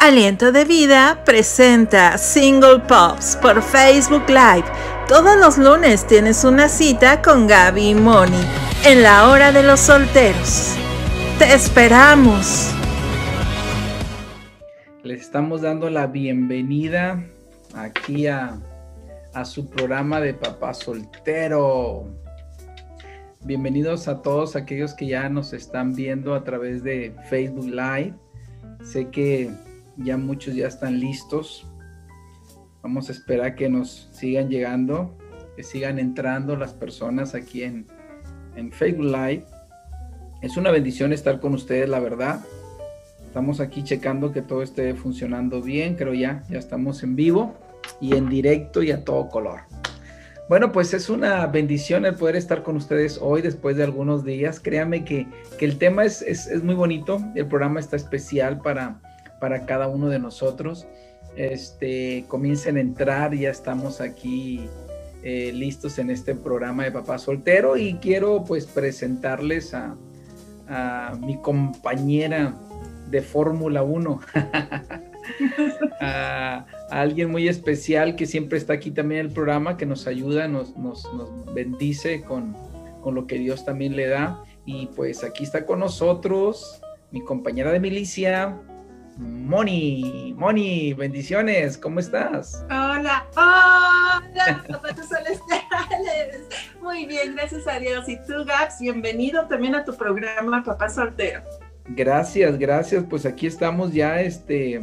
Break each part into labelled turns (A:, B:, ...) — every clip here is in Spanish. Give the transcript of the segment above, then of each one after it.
A: Aliento de Vida presenta Single Pops por Facebook Live. Todos los lunes tienes una cita con Gaby y Moni en la hora de los solteros. Te esperamos.
B: Les estamos dando la bienvenida aquí a, a su programa de Papá Soltero. Bienvenidos a todos aquellos que ya nos están viendo a través de Facebook Live. Sé que ya muchos ya están listos. Vamos a esperar que nos sigan llegando, que sigan entrando las personas aquí en, en Facebook Live. Es una bendición estar con ustedes, la verdad. Estamos aquí checando que todo esté funcionando bien. Creo ya, ya estamos en vivo y en directo y a todo color. Bueno, pues es una bendición el poder estar con ustedes hoy después de algunos días. Créanme que, que el tema es, es, es, muy bonito, el programa está especial para, para cada uno de nosotros. Este, comiencen a entrar, ya estamos aquí eh, listos en este programa de Papá Soltero y quiero pues presentarles a, mi compañera de Fórmula 1. a, a, alguien muy especial que siempre está aquí también en el programa, que nos ayuda, nos, nos, nos bendice con, con, lo que Dios también le da. Y pues aquí está con nosotros mi compañera de milicia, Moni. Moni, bendiciones, ¿cómo estás?
C: Hola, hola, zapatos celestiales. Muy bien, gracias a Dios. Y tú, Gaps, bienvenido también a tu programa Papá Soltero.
B: Gracias, gracias. Pues aquí estamos ya este,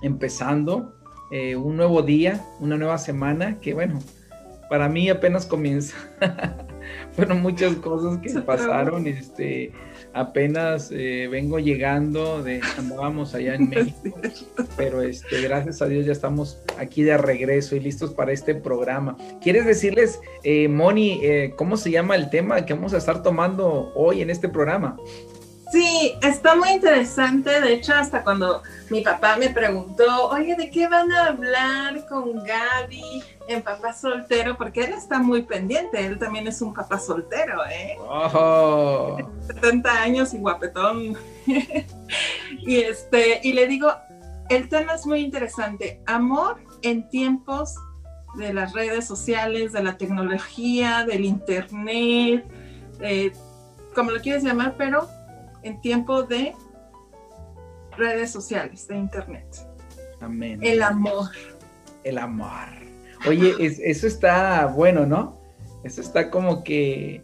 B: empezando eh, un nuevo día, una nueva semana que bueno, para mí apenas comienza. Fueron muchas cosas que pasaron, este, apenas eh, vengo llegando de andábamos allá en México, pero este, gracias a Dios ya estamos aquí de regreso y listos para este programa. ¿Quieres decirles, eh, Moni, eh, cómo se llama el tema que vamos a estar tomando hoy en este programa?
C: Sí, está muy interesante. De hecho, hasta cuando mi papá me preguntó, oye, ¿de qué van a hablar con Gaby en Papá Soltero? Porque él está muy pendiente. Él también es un papá soltero, ¿eh?
B: Oh.
C: 70 años y guapetón. y, este, y le digo, el tema es muy interesante. Amor en tiempos de las redes sociales, de la tecnología, del internet, eh, como lo quieres llamar, pero en tiempo de redes sociales, de internet.
B: Amén.
C: El amor.
B: El amor. Oye, es, eso está bueno, ¿no? Eso está como que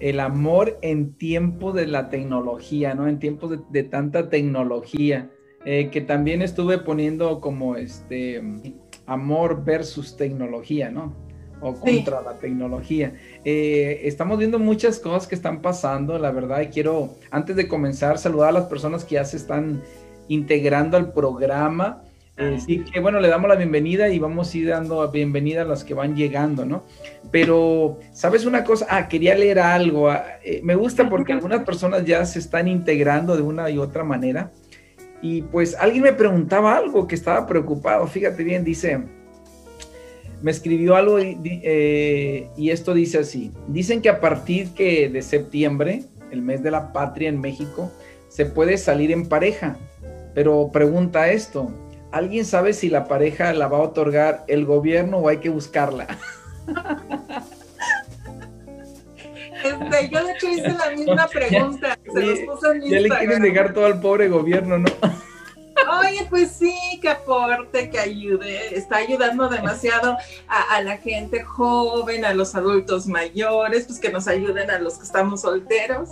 B: el amor en tiempo de la tecnología, ¿no? En tiempos de, de tanta tecnología. Eh, que también estuve poniendo como este amor versus tecnología, ¿no? O contra sí. la tecnología. Eh, estamos viendo muchas cosas que están pasando, la verdad, y quiero, antes de comenzar, saludar a las personas que ya se están integrando al programa. Eh, sí que bueno, le damos la bienvenida y vamos a ir dando bienvenida a las que van llegando, ¿no? Pero, ¿sabes una cosa? Ah, quería leer algo. Eh, me gusta porque algunas personas ya se están integrando de una y otra manera. Y pues alguien me preguntaba algo que estaba preocupado. Fíjate bien, dice, me escribió algo y, eh, y, esto dice así. Dicen que a partir que de septiembre, el mes de la patria en México, se puede salir en pareja. Pero pregunta esto, ¿alguien sabe si la pareja la va a otorgar el gobierno o hay que buscarla?
C: Este, yo de hecho hice la misma pregunta. Se los puse en
B: ya le quieren negar todo al pobre gobierno, ¿no?
C: Oye, pues sí, que aporte, que ayude, está ayudando demasiado a, a, la gente joven, a los adultos mayores, pues que nos ayuden a los que estamos solteros.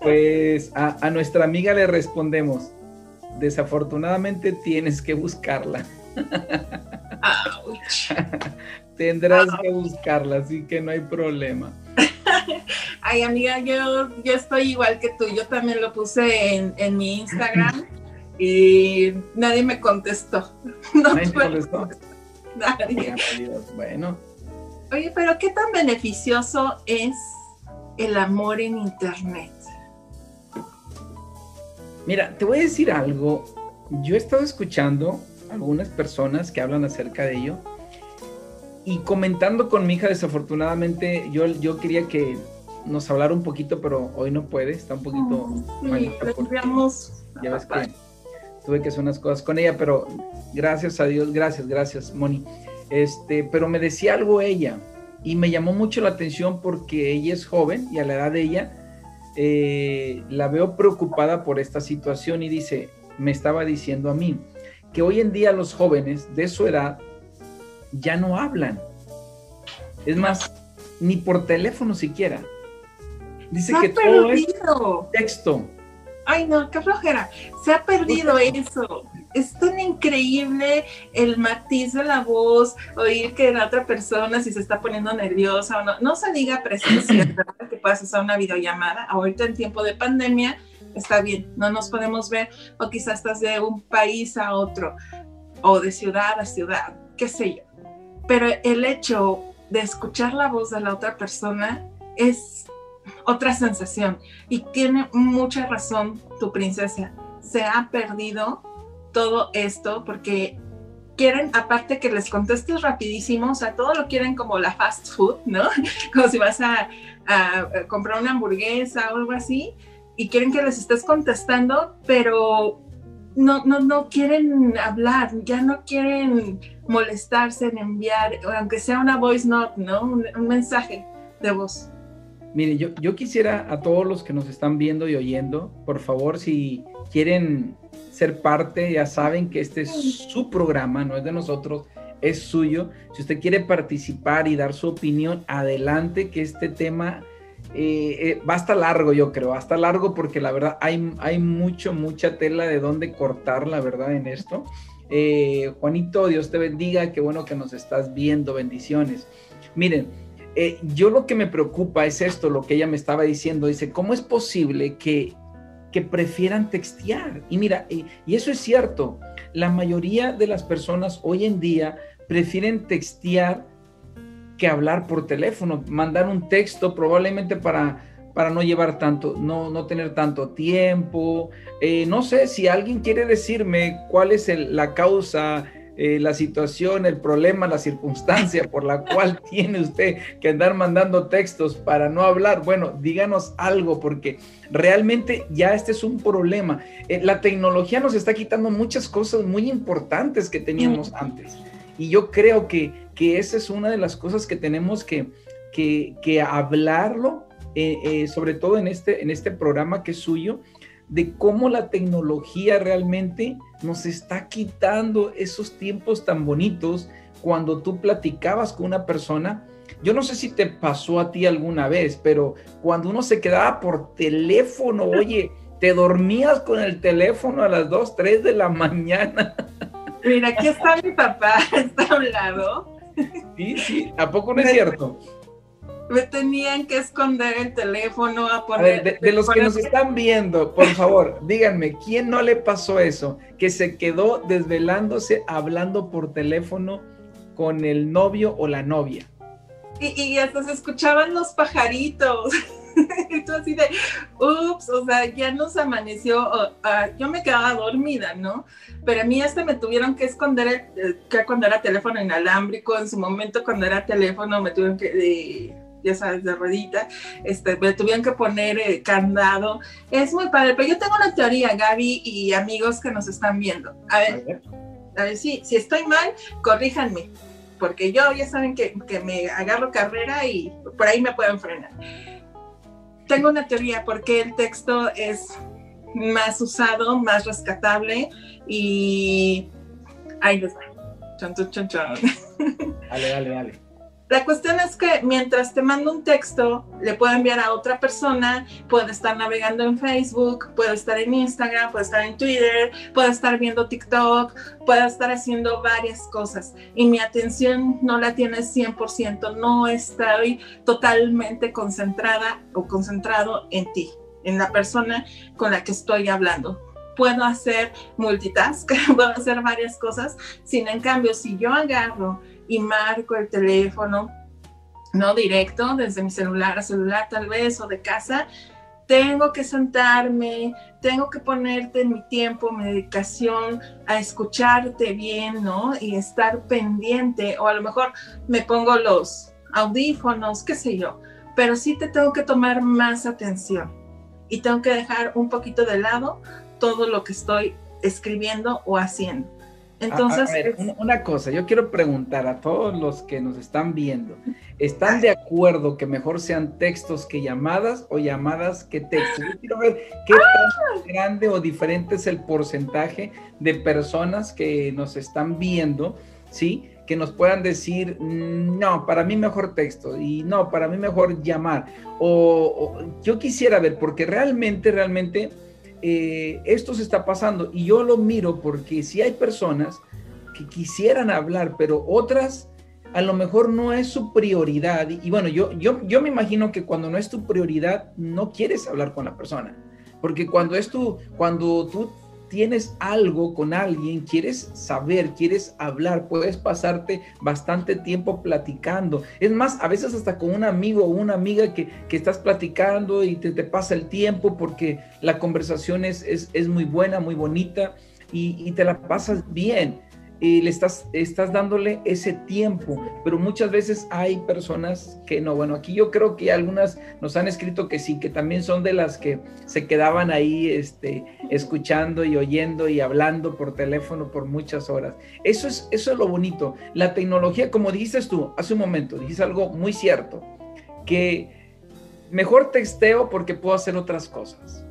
B: Pues a, a nuestra amiga le respondemos, desafortunadamente tienes que buscarla.
C: Ouch.
B: Tendrás Ouch. que buscarla, así que no hay problema.
C: Ay, amiga, yo, yo estoy igual que tú. Yo también lo puse en, en mi Instagram y nadie me contestó.
B: No ¿Nadie me contestó?
C: Nadie.
B: Bueno.
C: Oye, pero ¿qué tan beneficioso es el amor en Internet?
B: Mira, te voy a decir algo. Yo he estado escuchando algunas personas que hablan acerca de ello y comentando con mi hija, desafortunadamente, yo, yo quería que nos hablara un poquito, pero hoy no puede, está un poquito
C: sí, malita. Ya ves
B: que tuve que hacer unas cosas con ella, pero gracias a Dios, gracias, gracias, Moni. Este, pero me decía algo ella y me llamó mucho la atención porque ella es joven y a la edad de ella eh, la veo preocupada por esta situación y dice, me estaba diciendo a mí, que hoy en día los jóvenes de su edad ya no hablan. Es más, ni por teléfono siquiera. Dice que todo es texto.
C: Ay, no, qué flojera. Se ha perdido eso. Es tan increíble el matiz de la voz, oír que la otra persona si se está poniendo nerviosa o no. No se diga presencia, que puedas usar una videollamada. Ahorita en tiempo de pandemia está bien, no nos podemos ver, o quizás estás de un país a otro, o de ciudad a ciudad, qué sé yo. Pero el hecho de escuchar la voz de la otra persona es otra sensación. Y tiene mucha razón tu princesa. Se ha perdido todo esto porque quieren, aparte que les contestes rapidísimo, o sea, todo lo quieren como la fast food, ¿no? Como si vas a, comprar una hamburguesa o algo así y quieren que les estés contestando, pero no, no, no quieren hablar, ya no quieren molestarse en enviar, aunque sea una voice note, ¿no? Un, mensaje de voz.
B: Mire, yo, yo quisiera a todos los que nos están viendo y oyendo, por favor, si quieren ser parte, ya saben que este es su programa, no es de nosotros, es suyo. Si usted quiere participar y dar su opinión, adelante, que este tema eh, eh, va hasta largo, yo creo, hasta largo porque la verdad hay, hay mucho, mucha tela de dónde cortar, la verdad, en esto. Eh, Juanito, Dios te bendiga, qué bueno que nos estás viendo, bendiciones. Miren, yo lo que me preocupa es esto, lo que ella me estaba diciendo, dice, ¿cómo es posible que, que prefieran textear? Y mira, y eso es cierto, la mayoría de las personas hoy en día prefieren textear que hablar por teléfono, mandar un texto probablemente para, para no llevar tanto, no, no tener tanto tiempo. Eh, no sé si alguien quiere decirme cuál es la causa, eh, la situación, el problema, la circunstancia por la cual tiene usted que andar mandando textos para no hablar. Bueno, díganos algo porque realmente ya este es un problema. Eh, la tecnología nos está quitando muchas cosas muy importantes que teníamos antes. Y yo creo que que esa es una de las cosas que tenemos que, que, hablarlo, eh, eh, sobre todo en este, en este programa que es suyo, de cómo la tecnología realmente nos está quitando esos tiempos tan bonitos cuando tú platicabas con una persona. Yo no sé si te pasó a ti alguna vez, pero cuando uno se quedaba por teléfono, oye, te dormías con el teléfono a las 2, 3 de la mañana.
C: Mira, aquí está mi papá, está hablado
B: Sí, sí, ¿a poco no es cierto?
C: Me tenían que esconder el teléfono a poner.
B: de, los que nos están viendo, por favor, díganme, ¿quién no le pasó eso? Que se quedó desvelándose hablando por teléfono con el novio o la novia.
C: Y, y hasta se escuchaban los pajaritos. y tú así de, ups, o sea, ya nos amaneció, ah, yo me quedaba dormida, ¿no? Pero a mí hasta me tuvieron que esconder, que cuando era teléfono inalámbrico, en su momento cuando era teléfono me tuvieron que, ya sabes, de ruedita, este, me tuvieron que poner eh, candado. Es muy padre, pero yo tengo una teoría, Gaby y amigos que nos están viendo. A ver, a ver, si, si estoy mal, corríjanme porque yo ya saben que, que, me agarro carrera y por ahí me pueden frenar tengo una teoría porque el texto es más usado, más rescatable y ahí les va. Chon, chon, chon,
B: Dale, dale, dale.
C: La cuestión es que mientras te mando un texto, le puedo enviar a otra persona, puede estar navegando en Facebook, puede estar en Instagram, puede estar en Twitter, puede estar viendo TikTok, puede estar haciendo varias cosas. Y mi atención no la tiene 100%, no estoy totalmente concentrada o concentrado en ti, en la persona con la que estoy hablando. Puedo hacer multitask, puedo hacer varias cosas, sin en cambio, si yo agarro y marco el teléfono, no directo, desde mi celular a celular tal vez o de casa, tengo que sentarme, tengo que ponerte en mi tiempo, mi dedicación a escucharte bien, ¿no? Y estar pendiente, o a lo mejor me pongo los audífonos, qué sé yo, pero sí te tengo que tomar más atención y tengo que dejar un poquito de lado todo lo que estoy escribiendo o haciendo. Entonces,
B: una, cosa, yo quiero preguntar a todos los que nos están viendo, ¿están de acuerdo que mejor sean textos que llamadas o llamadas que textos? Yo quiero ver qué tan grande o diferente es el porcentaje de personas que nos están viendo, ¿sí? Que nos puedan decir, no, para mí mejor texto y no, para mí mejor llamar. o yo quisiera ver, porque realmente, realmente eh, esto se está pasando y yo lo miro porque si hay personas que quisieran hablar, pero otras a lo mejor no es su prioridad. Y, bueno, yo, yo, yo me imagino que cuando no es tu prioridad, no quieres hablar con la persona. Porque cuando es tu, cuando tú tienes algo con alguien, quieres saber, quieres hablar, puedes pasarte bastante tiempo platicando. Es más, a veces hasta con un amigo o una amiga que, estás platicando y te, te, pasa el tiempo porque la conversación es, es, muy buena, muy bonita y, y te la pasas bien y le estás, estás dándole ese tiempo, pero muchas veces hay personas que no. Bueno, aquí yo creo que algunas nos han escrito que sí, que también son de las que se quedaban ahí este, escuchando y oyendo y hablando por teléfono por muchas horas. Eso es, eso es lo bonito. La tecnología, como dices tú hace un momento, dijiste algo muy cierto, que mejor texteo porque puedo hacer otras cosas.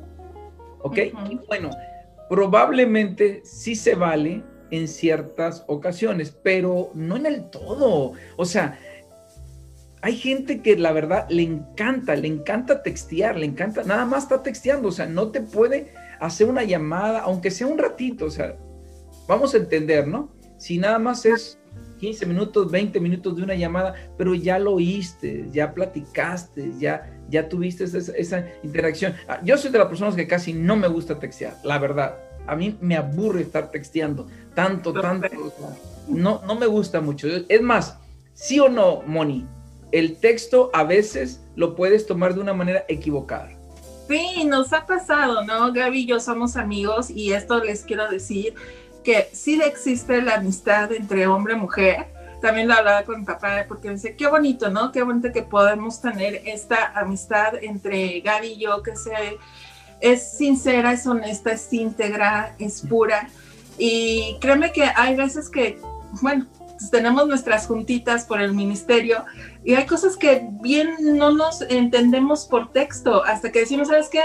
B: ¿Ok? Y bueno, probablemente sí se vale en ciertas ocasiones, pero no en el todo. O sea, hay gente que la verdad le encanta, le encanta textear, le encanta, nada más está texteando, o sea, no te puede hacer una llamada, aunque sea un ratito, o sea, vamos a entender, ¿no? Si nada más es 15 minutos, 20 minutos de una llamada, pero ya lo oíste, ya platicaste, ya, ya tuviste esa, esa interacción. Ah, yo soy de las personas que casi no me gusta textear, la verdad a mí me aburre estar texteando tanto, tanto. No, no me gusta mucho. Es más, sí o no, Moni, el texto a veces lo puedes tomar de una manera equivocada.
C: Sí, nos ha pasado, ¿no? Gaby y yo somos amigos y esto les quiero decir que sí existe la amistad entre hombre y mujer. También lo hablaba con mi papá porque me dice, qué bonito, ¿no? Qué bonito que podemos tener esta amistad entre Gaby y yo que se es sincera, es honesta, es íntegra, es pura. Y créeme que hay veces que, bueno, pues, tenemos nuestras juntitas por el ministerio y hay cosas que bien no nos entendemos por texto, hasta que decimos, ¿sabes qué?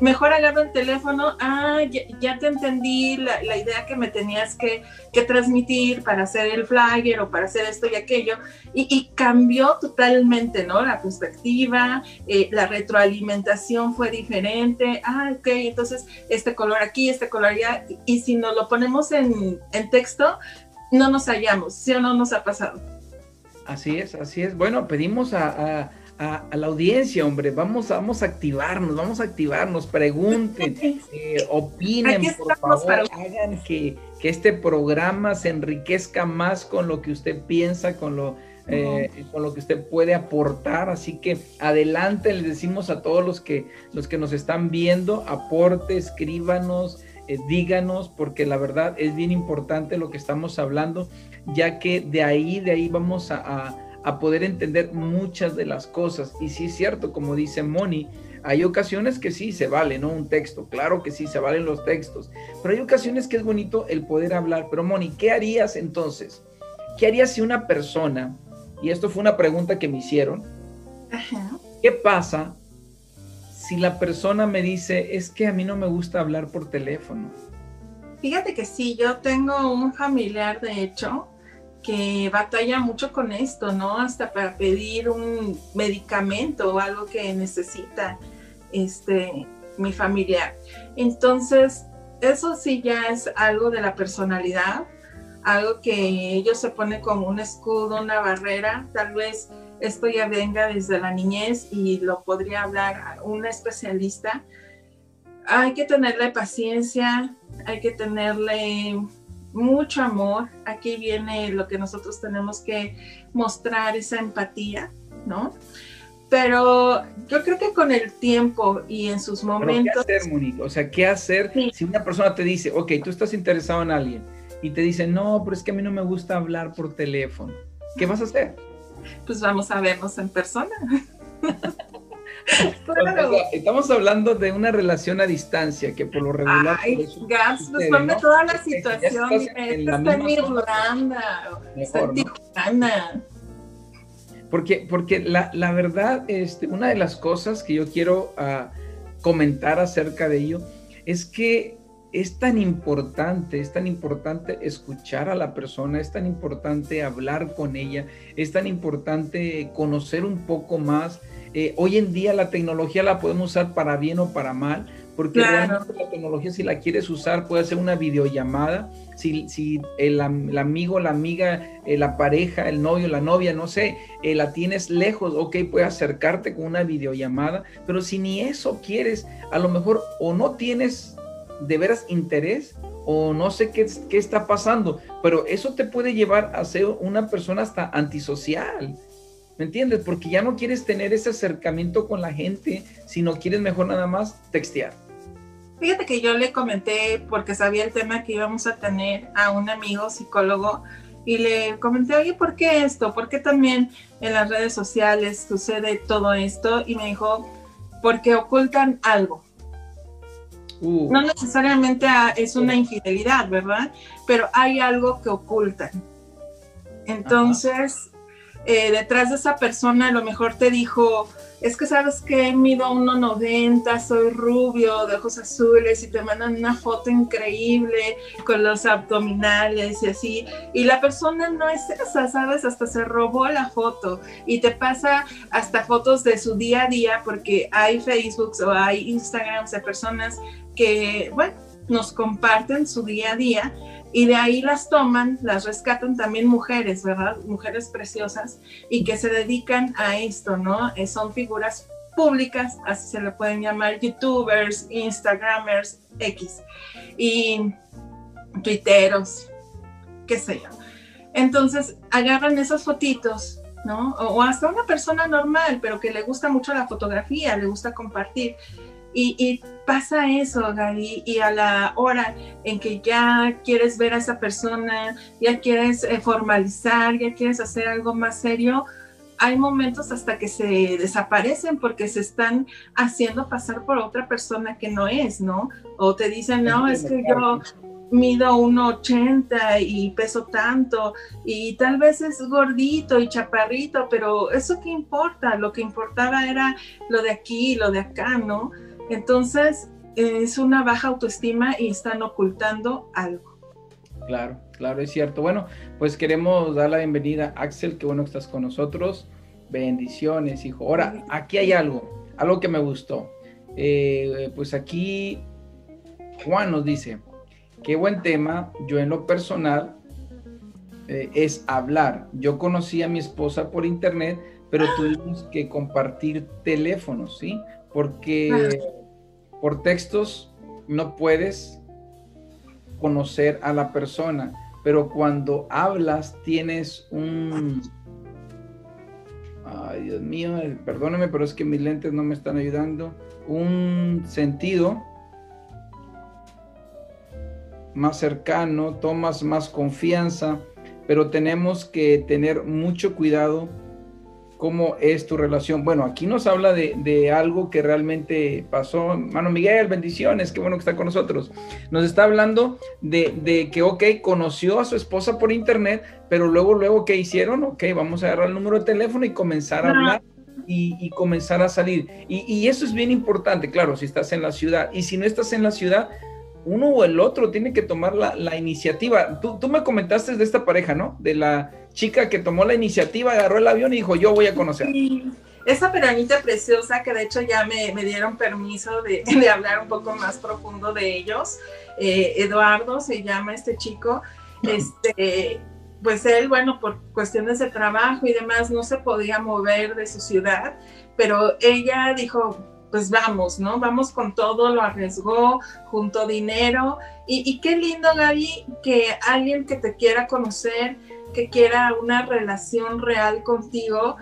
C: Mejor agarro el teléfono, ah, ya, te entendí la, idea que me tenías que, transmitir para hacer el flyer o para hacer esto y aquello, y, cambió totalmente, ¿no? La perspectiva, eh, la retroalimentación fue diferente, ah, ok, entonces este color aquí, este color allá, y, si nos lo ponemos en, en texto, no nos hallamos, ¿sí o no nos ha pasado?
B: Así es, así es. Bueno, pedimos a, la audiencia, hombre, vamos, vamos a activarnos, vamos a activarnos, pregunten, eh, opinen, por favor, hagan que, este programa se enriquezca más con lo que usted piensa, con lo, eh, con lo que usted puede aportar. Así que adelante, les decimos a todos los que, los que nos están viendo, aporte, escríbanos, eh, díganos, porque la verdad es bien importante lo que estamos hablando, ya que de ahí, de ahí vamos a, poder entender muchas de las cosas. Y sí es cierto, como dice Moni, hay ocasiones que sí se vale, ¿no? Un texto, claro que sí se valen los textos, pero hay ocasiones que es bonito el poder hablar. Pero Moni, ¿qué harías entonces? ¿Qué harías si una persona, y esto fue una pregunta que me hicieron, ¿qué pasa si la persona me dice, es que a mí no me gusta hablar por teléfono?
C: Fíjate que sí, yo tengo un familiar, de hecho, que batalla mucho con esto, ¿no? Hasta para pedir un medicamento o algo que necesita este, mi familiar. Entonces, eso sí ya es algo de la personalidad, algo que ellos se pone como un escudo, una barrera, tal vez esto ya venga desde la niñez y lo podría hablar un especialista. Hay que tenerle paciencia, hay que tenerle mucho amor. Aquí viene lo que nosotros tenemos que mostrar, esa empatía, ¿no? Pero yo creo que con el tiempo y en sus momentos...
B: ¿Qué hacer, Monique? O sea, ¿qué hacer si una persona te dice, ok, tú estás interesado en alguien y te dice, no, pero es que a mí no me gusta hablar por teléfono? ¿Qué vas a hacer?
C: pues vamos a vernos en persona.
B: estamos hablando de una relación a distancia que por lo regular.
C: Ay, Gas, pues ponme toda la situación. está en Irlanda, está en Tijuana.
B: Porque, porque la, la, verdad, este, una de las cosas que yo quiero uh, comentar acerca de ello es que es tan importante, es tan importante escuchar a la persona, es tan importante hablar con ella, es tan importante conocer un poco más. Eh, hoy en día la tecnología la podemos usar para bien o para mal, porque realmente la tecnología si la quieres usar puede ser una videollamada, si, si el, amigo, la amiga, eh, la pareja, el novio, la novia, no sé, eh, la tienes lejos, ok, puedes acercarte con una videollamada, pero si ni eso quieres, a lo mejor o no tienes de veras interés o no sé qué, qué está pasando, pero eso te puede llevar a ser una persona hasta antisocial. ¿Me entiendes? Porque ya no quieres tener ese acercamiento con la gente, sino quieres mejor nada más textear.
C: Fíjate que yo le comenté, porque sabía el tema que íbamos a tener a un amigo psicólogo, y le comenté, oye, ¿por qué esto? ¿Por qué también en las redes sociales sucede todo esto? Y me dijo, porque ocultan algo. Uh. No necesariamente es una infidelidad, ¿verdad? Pero hay algo que ocultan. Entonces, eh, detrás de esa persona a lo mejor te dijo, es que sabes que mido 1,90, soy rubio, de ojos azules y te mandan una foto increíble con los abdominales y así. Y la persona no es esa, ¿sabes? Hasta se robó la foto y te pasa hasta fotos de su día a día porque hay Facebook o hay Instagrams de personas que, bueno, nos comparten su día a día y de ahí las toman, las rescatan también mujeres, ¿verdad? Mujeres preciosas y que se dedican a esto, ¿no? Eh, son figuras públicas, así se le pueden llamar, youtubers, instagramers, X, y twitteros, qué sé yo. Entonces agarran esas fotitos, ¿no? O, hasta una persona normal, pero que le gusta mucho la fotografía, le gusta compartir y, pasa eso, Gaby, y a la hora en que ya quieres ver a esa persona, ya quieres eh, formalizar, ya quieres hacer algo más serio, hay momentos hasta que se desaparecen porque se están haciendo pasar por otra persona que no es, ¿no? O te dicen, no, es que yo mido 1,80 y peso tanto y tal vez es gordito y chaparrito, pero eso qué importa, lo que importaba era lo de aquí, lo de acá, ¿no? Entonces, es una baja autoestima y están ocultando algo.
B: Claro, claro, es cierto. Bueno, pues queremos dar la bienvenida a Axel, qué bueno que estás con nosotros. Bendiciones, hijo. Ahora, aquí hay algo, algo que me gustó. Eh, pues aquí Juan nos dice, qué buen tema, yo en lo personal eh, es hablar. Yo conocí a mi esposa por internet, pero tuvimos que compartir teléfonos, ¿sí? Porque por textos no puedes conocer a la persona, pero cuando hablas tienes un... Ay, Dios mío, perdóneme, pero es que mis lentes no me están ayudando. Un sentido más cercano, tomas más confianza, pero tenemos que tener mucho cuidado cómo es tu relación. Bueno, aquí nos habla de, algo que realmente pasó. Mano Miguel, bendiciones, qué bueno que está con nosotros. Nos está hablando de, que, ok, conoció a su esposa por internet, pero luego, luego, ¿qué hicieron? Ok, vamos a agarrar el número de teléfono y comenzar a hablar. Y, comenzar a salir. Y, eso es bien importante, claro, si estás en la ciudad. Y si no estás en la ciudad, uno o el otro tiene que tomar la, iniciativa. Tú, tú, me comentaste de esta pareja, ¿no? De la chica que tomó la iniciativa, agarró el avión y dijo, yo voy a conocer. Sí.
C: Esa peranita preciosa que de hecho ya me, dieron permiso de, hablar un poco más profundo de ellos. Eh, Eduardo se llama este chico. Este, pues él, bueno, por cuestiones de trabajo y demás, no se podía mover de su ciudad, pero ella dijo, pues vamos, ¿no? Vamos con todo, lo arriesgó, juntó dinero. Y, qué lindo, Gaby, que alguien que te quiera conocer, que quiera una relación real contigo,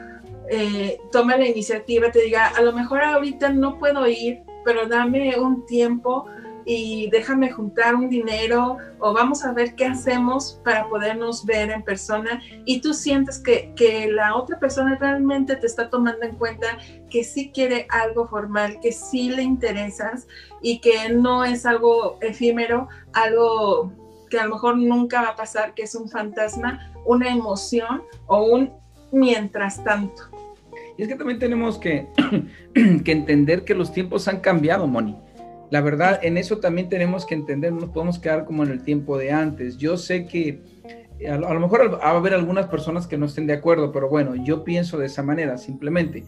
C: eh, tome la iniciativa, te diga, a lo mejor ahorita no puedo ir, pero dame un tiempo y déjame juntar un dinero o vamos a ver qué hacemos para podernos ver en persona y tú sientes que, que la otra persona realmente te está tomando en cuenta que sí quiere algo formal, que sí le interesas y que no es algo efímero, algo que a lo mejor nunca va a pasar, que es un fantasma, una emoción o un mientras tanto.
B: Y es que también tenemos que, que entender que los tiempos han cambiado, Moni. La verdad, en eso también tenemos que entender, no nos podemos quedar como en el tiempo de antes. Yo sé que a lo, mejor va a haber algunas personas que no estén de acuerdo, pero bueno, yo pienso de esa manera, simplemente.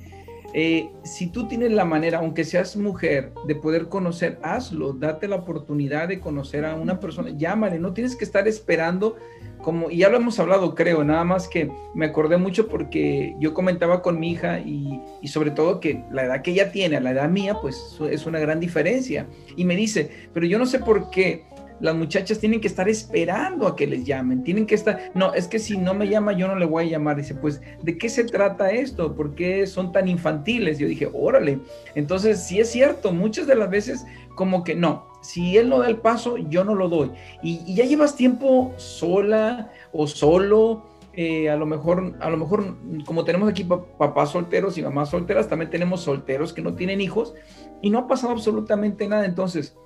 B: Eh, si tú tienes la manera, aunque seas mujer, de poder conocer, hazlo, date la oportunidad de conocer a una persona, llámale, no tienes que estar esperando como, y ya lo hemos hablado, creo, nada más que me acordé mucho porque yo comentaba con mi hija y, y, sobre todo que la edad que ella tiene a la edad mía, pues es una gran diferencia. Y me dice, pero yo no sé por qué las muchachas tienen que estar esperando a que les llamen, tienen que estar, no, es que si no me llama yo no le voy a llamar. Dice, pues, ¿de qué se trata esto? ¿Por qué son tan infantiles? Yo dije, órale. Entonces, sí es cierto, muchas de las veces como que no, si él no da el paso, yo no lo doy. Y, ya llevas tiempo sola o solo, eh, a lo mejor, a lo mejor, como tenemos aquí papás solteros y mamás solteras, también tenemos solteros que no tienen hijos y no ha pasado absolutamente nada. Entonces,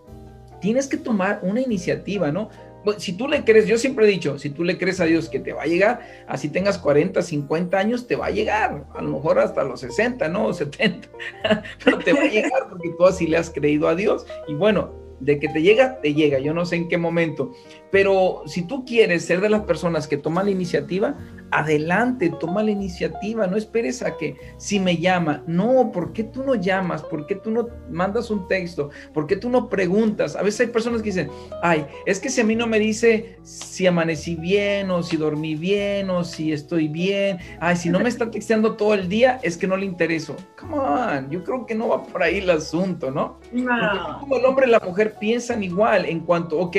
B: tienes que tomar una iniciativa, ¿no? Si tú le crees, yo siempre he dicho, si tú le crees a Dios que te va a llegar, así tengas 40, 50 años, te va a llegar, a lo mejor hasta los 60, ¿no? 70, pero te va a llegar porque tú así le has creído a Dios. Y bueno, de que te llega, te llega, yo no sé en qué momento. Pero si tú quieres ser de las personas que toman la iniciativa, adelante, toma la iniciativa, no esperes a que si me llama, no, ¿por qué tú no llamas? ¿Por qué tú no mandas un texto? ¿Por qué tú no preguntas? A veces hay personas que dicen, ay, es que si a mí no me dice si amanecí bien o si dormí bien o si estoy bien, ay, si no me está texteando todo el día, es que no le intereso. Come on, yo creo que no va por ahí el asunto, ¿no? no. Como el hombre y la mujer piensan igual en cuanto, ok,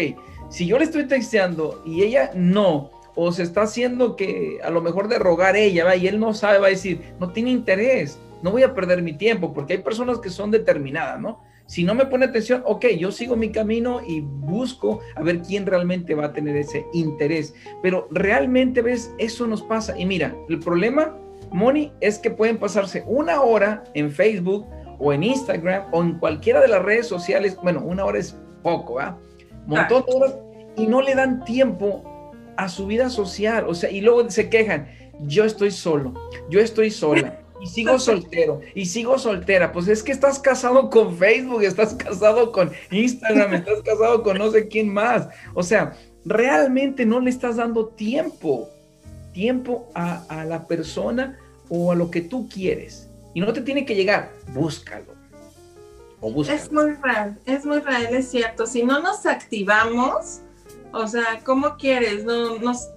B: si yo le estoy texteando y ella no, o se está haciendo que a lo mejor de rogar ella, ¿va? y él no sabe, va a decir, no tiene interés, no voy a perder mi tiempo, porque hay personas que son determinadas, ¿no? Si no me pone atención, ok, yo sigo mi camino y busco a ver quién realmente va a tener ese interés. Pero realmente, ves, eso nos pasa. Y mira, el problema, Moni, es que pueden pasarse una hora en Facebook o en Instagram o en cualquiera de las redes sociales. Bueno, una hora es poco, ¿va? Montón de horas y no le dan tiempo a su vida social, o sea, y luego se quejan, yo estoy solo, yo estoy sola. Y sigo soltero, y sigo soltera. Pues es que estás casado con Facebook, estás casado con Instagram, estás casado con no sé quién más. O sea, realmente no le estás dando tiempo, tiempo a, a la persona o a lo que tú quieres. Y no te tiene que llegar, búscalo.
C: Es muy real, es muy real, es cierto. Si no nos activamos, o sea, ¿cómo quieres? No, nos,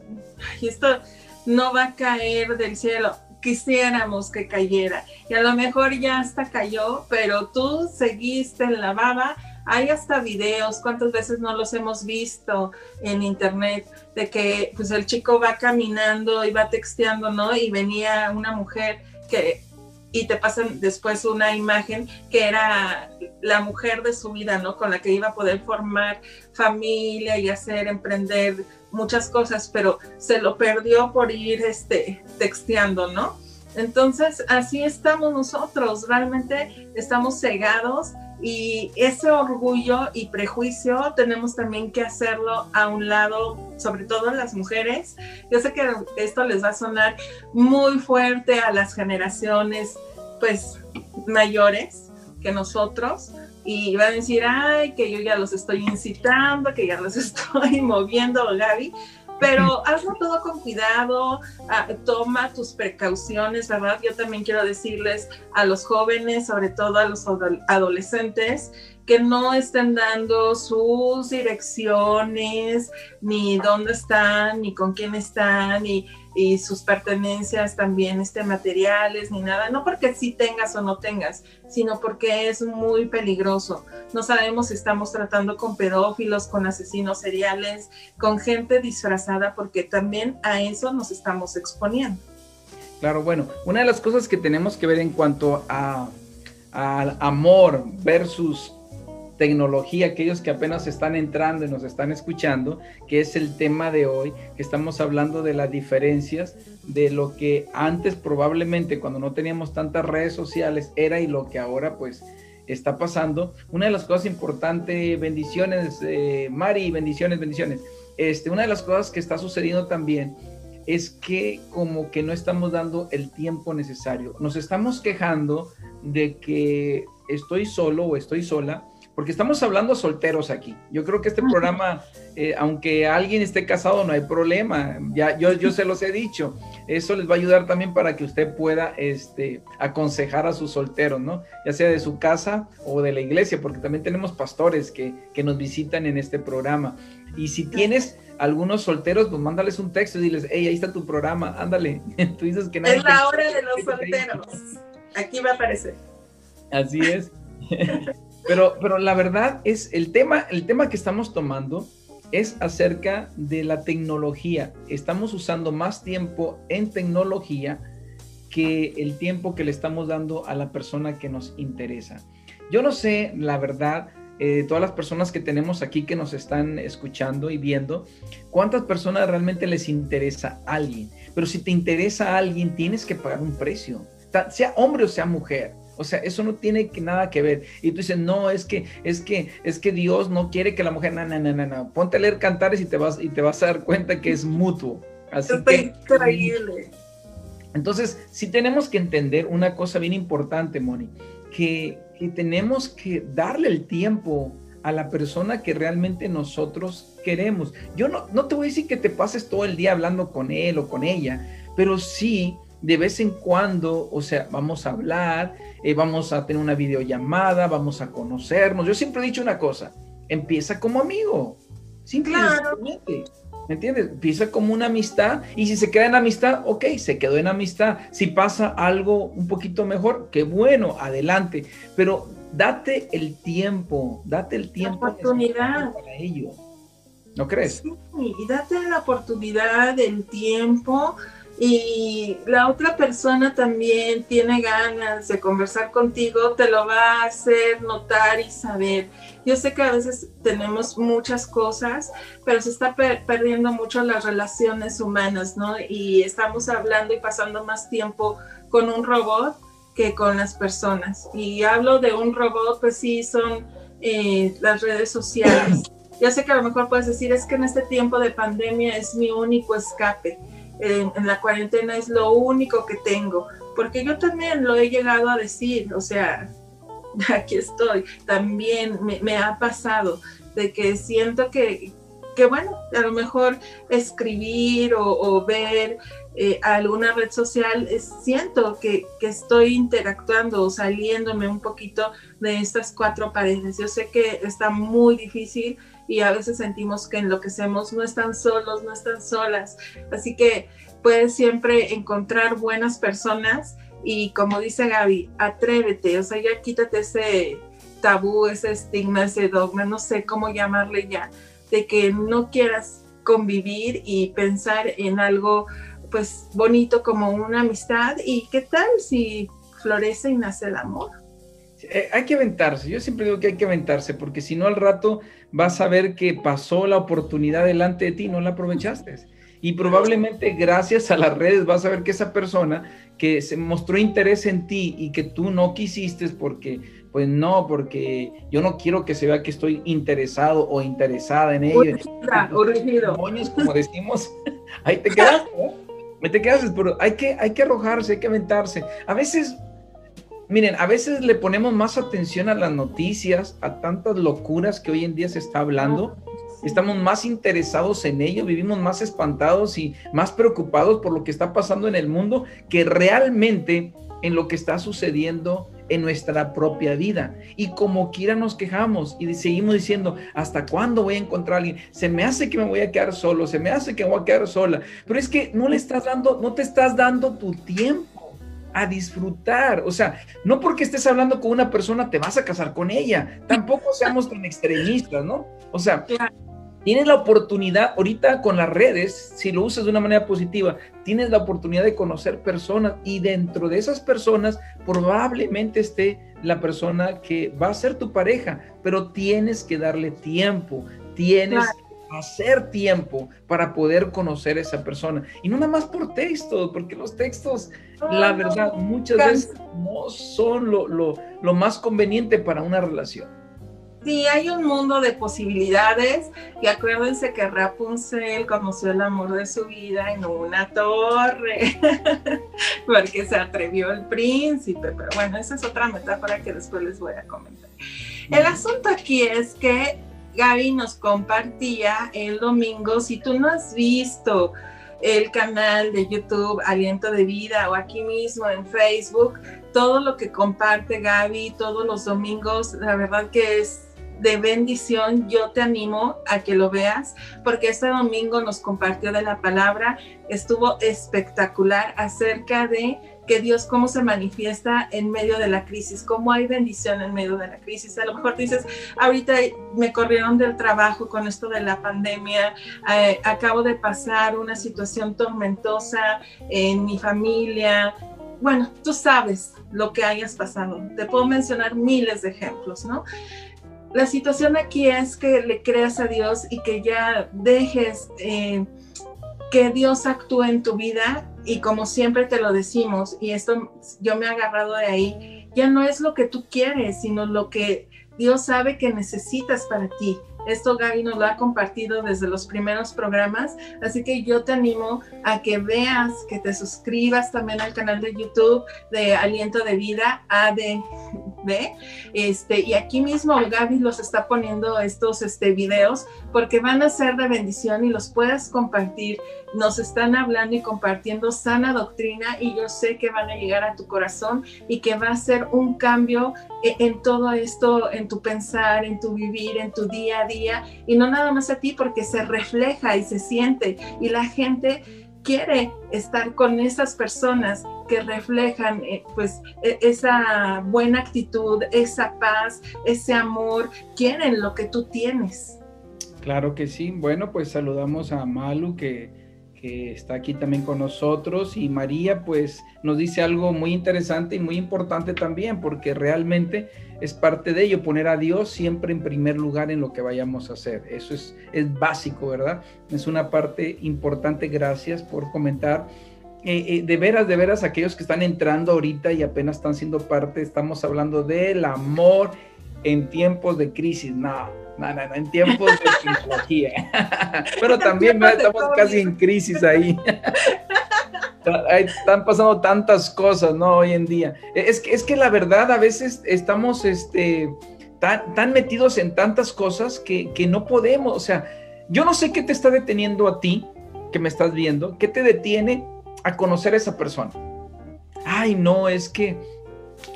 C: esto no va a caer del cielo. Quisiéramos que cayera. Y a lo mejor ya hasta cayó, pero tú seguiste en la baba. Hay hasta videos, cuántas veces no los hemos visto en internet, de que pues el chico va caminando y va texteando, ¿no? Y venía una mujer que y te pasan después una imagen que era la mujer de su vida, ¿no? Con la que iba a poder formar familia y hacer, emprender muchas cosas, pero se lo perdió por ir este, texteando, ¿no? Entonces, así estamos nosotros, realmente estamos cegados y ese orgullo y prejuicio tenemos también que hacerlo a un lado, sobre todo las mujeres. Yo sé que esto les va a sonar muy fuerte a las generaciones pues mayores que nosotros y van a decir, ay, que yo ya los estoy incitando, que ya los estoy moviendo, Gaby, pero hazlo todo con cuidado, ah, toma tus precauciones, ¿verdad? Yo también quiero decirles a los jóvenes, sobre todo a los adolescentes, que no estén dando sus direcciones, ni dónde están, ni con quién están, ni y sus pertenencias también este, materiales ni nada, no porque sí tengas o no tengas, sino porque es muy peligroso. No sabemos si estamos tratando con pedófilos, con asesinos seriales, con gente disfrazada, porque también a eso nos estamos exponiendo.
B: Claro, bueno, una de las cosas que tenemos que ver en cuanto a al amor versus tecnología, aquellos que apenas están entrando y nos están escuchando, que es el tema de hoy, que estamos hablando de las diferencias de lo que antes probablemente cuando no teníamos tantas redes sociales era y lo que ahora pues está pasando. Una de las cosas importantes, bendiciones, eh, Mari, bendiciones, bendiciones. Este, una de las cosas que está sucediendo también es que como que no estamos dando el tiempo necesario. Nos estamos quejando de que estoy solo o estoy sola porque estamos hablando solteros aquí. Yo creo que este programa, eh, aunque alguien esté casado, no hay problema. Ya, yo, yo se los he dicho. Eso les va a ayudar también para que usted pueda este, aconsejar a sus solteros, ¿no? Ya sea de su casa o de la iglesia, porque también tenemos pastores que, que nos visitan en este programa. Y si tienes algunos solteros, pues mándales un texto y diles, hey, ahí está tu programa, ándale.
C: Tú dices que nadie Es la hora de los solteros. Aquí va a aparecer.
B: Así es. Pero, pero la verdad es, el tema, el tema que estamos tomando es acerca de la tecnología. Estamos usando más tiempo en tecnología que el tiempo que le estamos dando a la persona que nos interesa. Yo no sé, la verdad, eh, todas las personas que tenemos aquí que nos están escuchando y viendo, cuántas personas realmente les interesa a alguien. Pero si te interesa a alguien, tienes que pagar un precio, sea hombre o sea mujer. O sea, eso no tiene nada que ver. Y tú dices, no, es que, es que, es que Dios no quiere que la mujer, no, no, no, no. Ponte a leer cantares y te vas, y te vas a dar cuenta que es mutuo. Así que, increíble. Entonces, sí tenemos que entender una cosa bien importante, Moni, que, que tenemos que darle el tiempo a la persona que realmente nosotros queremos. Yo no, no te voy a decir que te pases todo el día hablando con él o con ella, pero sí de vez en cuando, o sea, vamos a hablar, eh, vamos a tener una videollamada, vamos a conocernos. Yo siempre he dicho una cosa, empieza como amigo, simplemente. ¿Me entiendes? Empieza como una amistad y si se queda en amistad, ok, se quedó en amistad. Si pasa algo un poquito mejor, qué bueno, adelante. Pero date el tiempo, date el tiempo
C: la oportunidad
B: para ello. ¿No crees?
C: Sí, y date la oportunidad, el tiempo y la otra persona también tiene ganas de conversar contigo, te lo va a hacer notar y saber. Yo sé que a veces tenemos muchas cosas, pero se está perdiendo mucho las relaciones humanas, ¿no? Y estamos hablando y pasando más tiempo con un robot que con las personas. Y hablo de un robot, pues sí, son eh, las redes sociales. Ya sé que a lo mejor puedes decir, es que en este tiempo de pandemia es mi único escape en, la cuarentena es lo único que tengo, porque yo también lo he llegado a decir, o sea, aquí estoy, también me, ha pasado de que siento que, que, bueno, a lo mejor escribir o, ver eh, alguna red social, siento que, que, estoy interactuando o saliéndome un poquito de estas cuatro paredes. Yo sé que está muy difícil y a veces sentimos que enloquecemos, no están solos, no están solas. Así que puedes siempre encontrar buenas personas y como dice Gaby, atrévete, o sea, ya quítate ese tabú, ese estigma, ese dogma, no sé cómo llamarle ya, de que no quieras convivir y pensar en algo pues bonito como una amistad y qué tal si florece y nace el amor.
B: Eh, hay que aventarse, yo siempre digo que hay que aventarse, porque si no al rato vas a ver que pasó la oportunidad delante de ti, no la aprovechaste. Y probablemente gracias a las redes vas a ver que esa persona que se mostró interés en ti y que tú no quisiste porque, pues no, porque yo no quiero que se vea que estoy interesado o interesada en ella. Como decimos, ahí te quedas, Ahí te quedas, pero hay que, hay que arrojarse, hay que aventarse. A veces Miren, a veces le ponemos más atención a las noticias, a tantas locuras que hoy en día se está hablando. Estamos más interesados en ello, vivimos más espantados y más preocupados por lo que está pasando en el mundo que realmente en lo que está sucediendo en nuestra propia vida. Y como quiera nos quejamos y seguimos diciendo, ¿hasta cuándo voy a encontrar a alguien? Se me hace que me voy a quedar solo, se me hace que me voy a quedar sola. Pero es que no le estás dando, no te estás dando tu tiempo a disfrutar. O sea, no porque estés hablando con una persona te vas a casar con ella. Tampoco seamos tan extremistas, ¿no? O sea, Tienes la oportunidad, ahorita con las redes, si lo usas de una manera positiva, tienes la oportunidad de conocer personas y dentro de esas personas probablemente esté la persona que va a ser tu pareja, pero tienes que darle tiempo, tienes hacer tiempo para poder conocer a esa persona. Y no nada más por texto, porque los textos, la verdad, muchas veces no son lo, lo más conveniente para una relación.
C: Sí, hay un mundo de posibilidades y acuérdense que Rapunzel conoció el amor de su vida en una torre, porque se atrevió el príncipe, pero bueno, esa es otra metáfora que después les voy a comentar. El asunto aquí es que Gaby nos compartía el domingo, si tú no has visto el canal de YouTube Aliento de Vida o aquí mismo en Facebook, todo lo que comparte Gaby todos los domingos, la verdad que es de bendición, yo te animo a que lo veas, porque este domingo nos compartió de la palabra, estuvo espectacular acerca de que Dios cómo se manifiesta en medio de la crisis, cómo hay bendición en medio de la crisis. A lo mejor dices, ahorita me corrieron del trabajo con esto de la pandemia, eh, acabo de pasar una situación tormentosa en mi familia. Bueno, tú sabes lo que hayas pasado. Te puedo mencionar miles de ejemplos, ¿no? la situación aquí es que le creas a Dios y que ya dejes eh, que Dios actúe en tu vida y como siempre te lo decimos, y esto yo me he agarrado de ahí, ya no es lo que tú quieres, sino lo que Dios sabe que necesitas para ti. Esto Gaby nos lo ha compartido desde los primeros programas, así que yo te animo a que veas, que te suscribas también al canal de YouTube de Aliento de Vida, ADB, este, y aquí mismo Gaby los está poniendo estos este, videos porque van a ser de bendición y los puedes compartir. Nos están hablando y compartiendo sana doctrina y yo sé que van a llegar a tu corazón y que va a ser un cambio e, en todo esto, en tu pensar, en tu vivir, en tu día a día y no nada más a ti porque se refleja y se siente y la gente quiere estar con esas personas que reflejan eh, pues e, esa buena actitud, esa paz, ese amor, quieren lo que tú tienes.
B: Claro que sí. Bueno, pues saludamos a Malu que, está aquí también con nosotros y María pues nos dice algo muy interesante y muy importante también porque realmente es parte de ello, poner a Dios siempre en primer lugar en lo que vayamos a hacer. Eso es, es básico, ¿verdad? Es una parte importante. Gracias por comentar. Eh, eh, de veras, de veras, aquellos que están entrando ahorita y apenas están siendo parte, estamos hablando del amor en tiempos de crisis. No, no, no, en tiempos de tecnología. Pero también estamos casi en crisis ahí. Están pasando tantas cosas, ¿no? Hoy en día. Es que, es que la verdad, a veces estamos este, tan, tan metidos en tantas cosas que, que no podemos. O sea, yo no sé qué te está deteniendo a ti, que me estás viendo, qué te detiene a conocer a esa persona. Ay, no, es que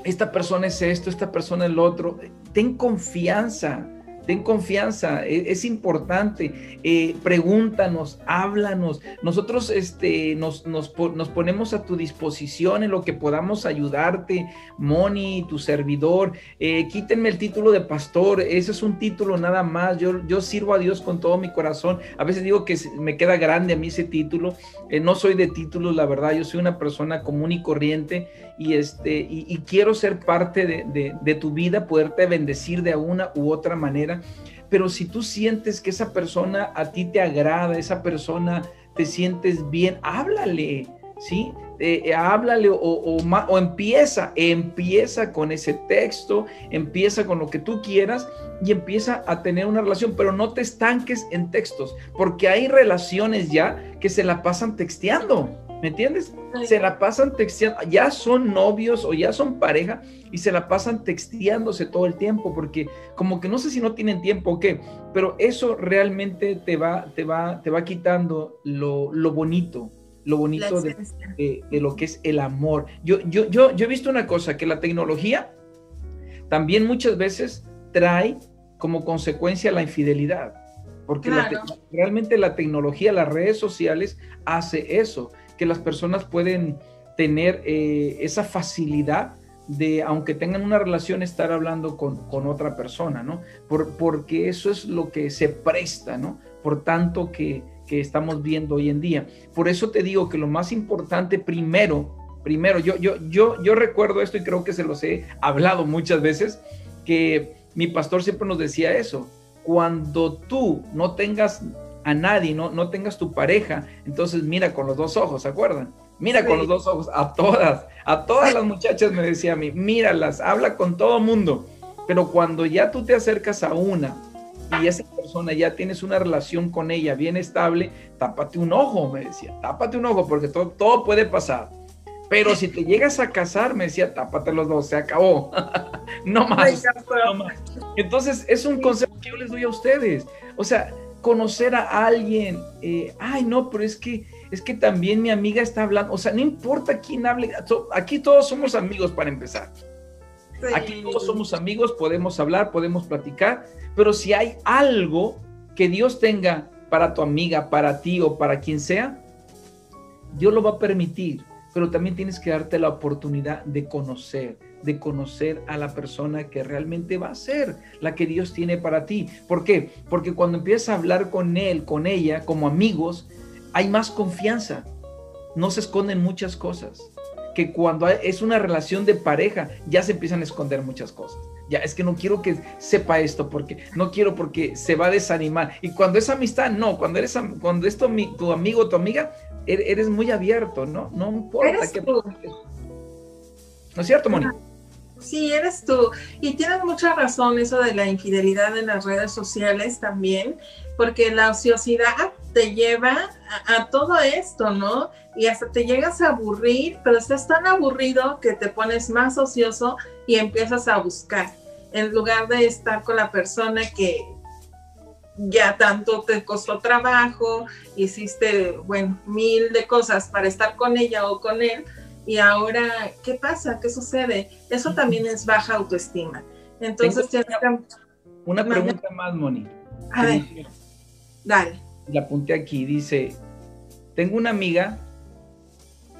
B: esta persona es esto, esta persona es lo otro. Ten confianza ten confianza, e, es, importante, eh, pregúntanos, háblanos, nosotros este, nos, nos, ponemos a tu disposición en lo que podamos ayudarte, Moni, tu servidor, eh, quítenme el título de pastor, ese es un título nada más, yo, yo sirvo a Dios con todo mi corazón, a veces digo que me queda grande a mí ese título, eh, no soy de títulos, la verdad, yo soy una persona común y corriente y, este, y, quiero ser parte de, de tu vida, poderte bendecir de una u otra manera pero si tú sientes que esa persona a ti te agrada, esa persona te sientes bien, háblale, ¿sí? Eh, eh, háblale o, o, empieza, empieza con ese texto, empieza con lo que tú quieras y empieza a tener una relación, pero no te estanques en textos, porque hay relaciones ya que se la pasan texteando. ¿Me entiendes? Se la pasan texteando, ya son novios o ya son pareja y se la pasan texteándose todo el tiempo porque como que no sé si no tienen tiempo o qué, pero eso realmente te va, te va, te va quitando lo, bonito, lo bonito de, lo que es el amor. Yo, yo, yo, yo he visto una cosa, que la tecnología también muchas veces trae como consecuencia la infidelidad. Porque realmente la tecnología, las redes sociales hace eso que las personas pueden tener eh, esa facilidad de, aunque tengan una relación, estar hablando con, otra persona, ¿no? Por, porque eso es lo que se presta, ¿no? por tanto que, que estamos viendo hoy en día. Por eso te digo que lo más importante primero, primero, yo, yo, yo, yo recuerdo esto y creo que se los he hablado muchas veces, que mi pastor siempre nos decía eso, cuando tú no tengas a nadie, no, no tengas tu pareja, entonces mira con los dos ojos, ¿se acuerdan? Mira con los dos ojos a todas, a todas las muchachas me decía a mí, míralas, habla con todo mundo, pero cuando ya tú te acercas a una y esa persona ya tienes una relación con ella bien estable, tápate un ojo, me decía, tápate un ojo porque todo, todo puede pasar. Pero si te llegas a casar, me decía, tápate los dos, se acabó. no, más, Entonces, es un consejo que yo les doy a ustedes. O sea, conocer a alguien, eh, ay, no, pero es que, es que también mi amiga está hablando. O sea, no importa quién hable, aquí todos somos amigos para empezar. Aquí todos somos amigos, podemos hablar, podemos platicar, pero si hay algo que Dios tenga para tu amiga, para ti o para quien sea, Dios lo va a permitir pero también tienes que darte la oportunidad de conocer, de conocer a la persona que realmente va a ser la que Dios tiene para ti. ¿Por qué? Porque cuando empiezas a hablar con él, con ella, como amigos, hay más confianza. No se esconden muchas cosas. Que cuando es una relación de pareja, ya se empiezan a esconder muchas cosas. Ya, es que no quiero que sepa esto, porque no quiero porque se va a desanimar. Y cuando es amistad, no, cuando eres cuando es tu, tu amigo tu amiga, Er-, eres muy abierto, ¿no? No importa que... ¿No es cierto, Moni?
C: Sí, eres tú. Y tienes mucha razón eso de la infidelidad en las redes sociales también, porque la ociosidad te lleva a, todo esto, ¿no? Y hasta te llegas a aburrir, pero estás tan aburrido que te pones más ocioso y empiezas a buscar, en lugar de estar con la persona que, ya tanto te costó trabajo, hiciste, bueno, mil de cosas para estar con ella o con él, y ahora, ¿qué pasa? ¿Qué sucede? Eso también es baja autoestima. Entonces,
B: una, pregunta más, Moni.
C: A ver, dale.
B: La apunté aquí, dice, tengo una amiga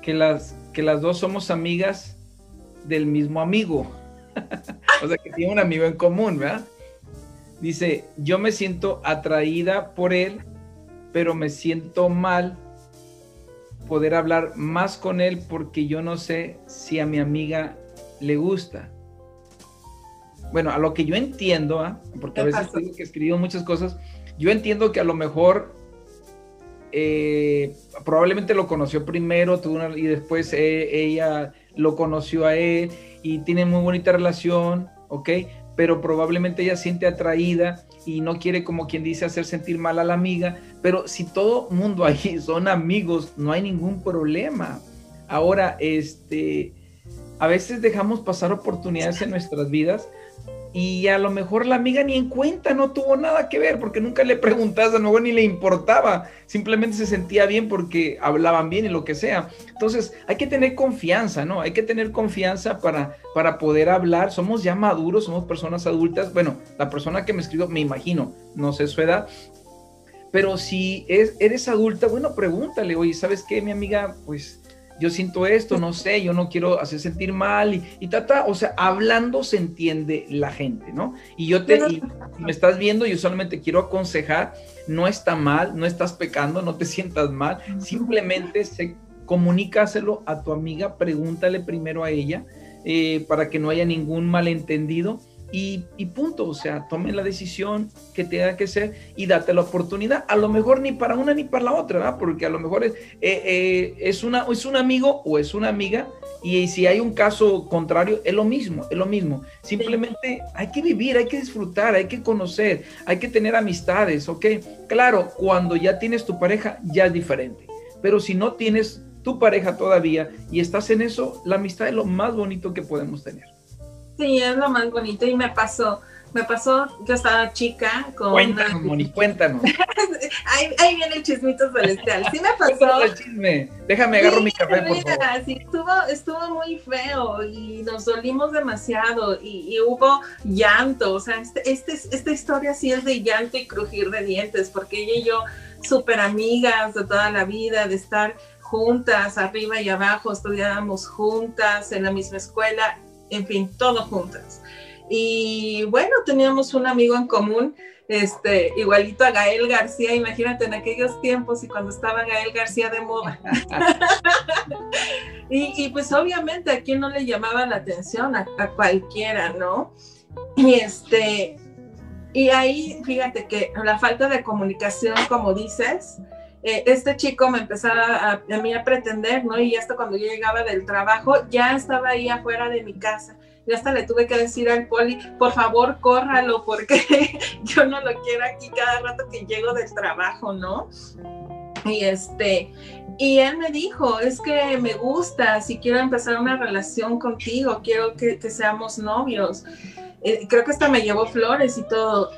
B: que las, que las dos somos amigas del mismo amigo. o sea, que tiene un amigo en común, ¿verdad? Dice, yo me siento atraída por él, pero me siento mal poder hablar más con él porque yo no sé si a mi amiga le gusta. Bueno, a lo que yo entiendo, ¿ah? porque a veces tengo que escribir muchas cosas, yo entiendo que a lo mejor eh, probablemente lo conoció primero y después eh, ella lo conoció a él y tiene muy bonita relación, ¿ok? pero probablemente ella siente atraída y no quiere, como quien dice, hacer sentir mal a la amiga. Pero si todo mundo ahí son amigos, no hay ningún problema. Ahora, este, a veces dejamos pasar oportunidades en nuestras vidas y a lo mejor la amiga ni en cuenta, no tuvo nada que ver, porque nunca le preguntaste, a ni le importaba, simplemente se sentía bien porque hablaban bien y lo que sea. Entonces, hay que tener confianza, ¿no? Hay que tener confianza para, para poder hablar. Somos ya maduros, somos personas adultas. Bueno, la persona que me escribió, me imagino, no sé su edad, pero si es, eres adulta, bueno, pregúntale, oye, ¿sabes qué, mi amiga? Pues yo siento esto, no sé, yo no quiero hacer sentir mal y, y trata, o sea, hablando se entiende la gente, ¿no? Y yo te, y me estás viendo, yo solamente quiero aconsejar, no está mal, no estás pecando, no te sientas mal, simplemente se, comunícaselo a tu amiga, pregúntale primero a ella eh, para que no haya ningún malentendido y, punto, o sea, tome la decisión que tenga que ser y date la oportunidad, a lo mejor ni para una ni para la otra, porque a lo mejor es, eh, eh, es, una, es un amigo o es una amiga y si hay un caso contrario, es lo mismo, es lo mismo. Simplemente hay que vivir, hay que disfrutar, hay que conocer, hay que tener amistades, ¿ok? Claro, cuando ya tienes tu pareja, ya es diferente, pero si no tienes tu pareja todavía y estás en eso, la amistad es lo más bonito que podemos tener.
C: Sí, es lo más bonito y me pasó. Me pasó, yo estaba chica con.
B: Cuéntanos, Moni, cuéntanos.
C: ahí, viene el chismito celestial. Sí me pasó.
B: el chisme. Déjame agarro mi café, por favor.
C: Sí, estuvo, estuvo muy feo y nos dolimos demasiado y, hubo llanto. O sea, este, este, esta historia sí es de llanto y crujir de dientes, porque ella y yo, súper amigas de toda la vida, de estar juntas, arriba y abajo, estudiábamos juntas en la misma escuela en fin, todos juntas. Y bueno, teníamos un amigo en común este, igualito a Gael García, imagínate en aquellos tiempos y cuando estaba Gael García de moda. y, pues obviamente a quien no le llamaba la atención, a, cualquiera, ¿no? Y este, y ahí fíjate que la falta de comunicación, como dices, eh, este chico me empezaba a, mí a pretender, ¿no? Y hasta cuando yo llegaba del trabajo, ya estaba ahí afuera de mi casa y hasta le tuve que decir al poli, por favor, córralo, porque yo no lo quiero aquí cada rato que llego del trabajo, ¿no? Y este, y él me dijo, es que me gusta, si quiero empezar una relación contigo, quiero que, seamos novios. Eh, creo que hasta me llevó flores y todo.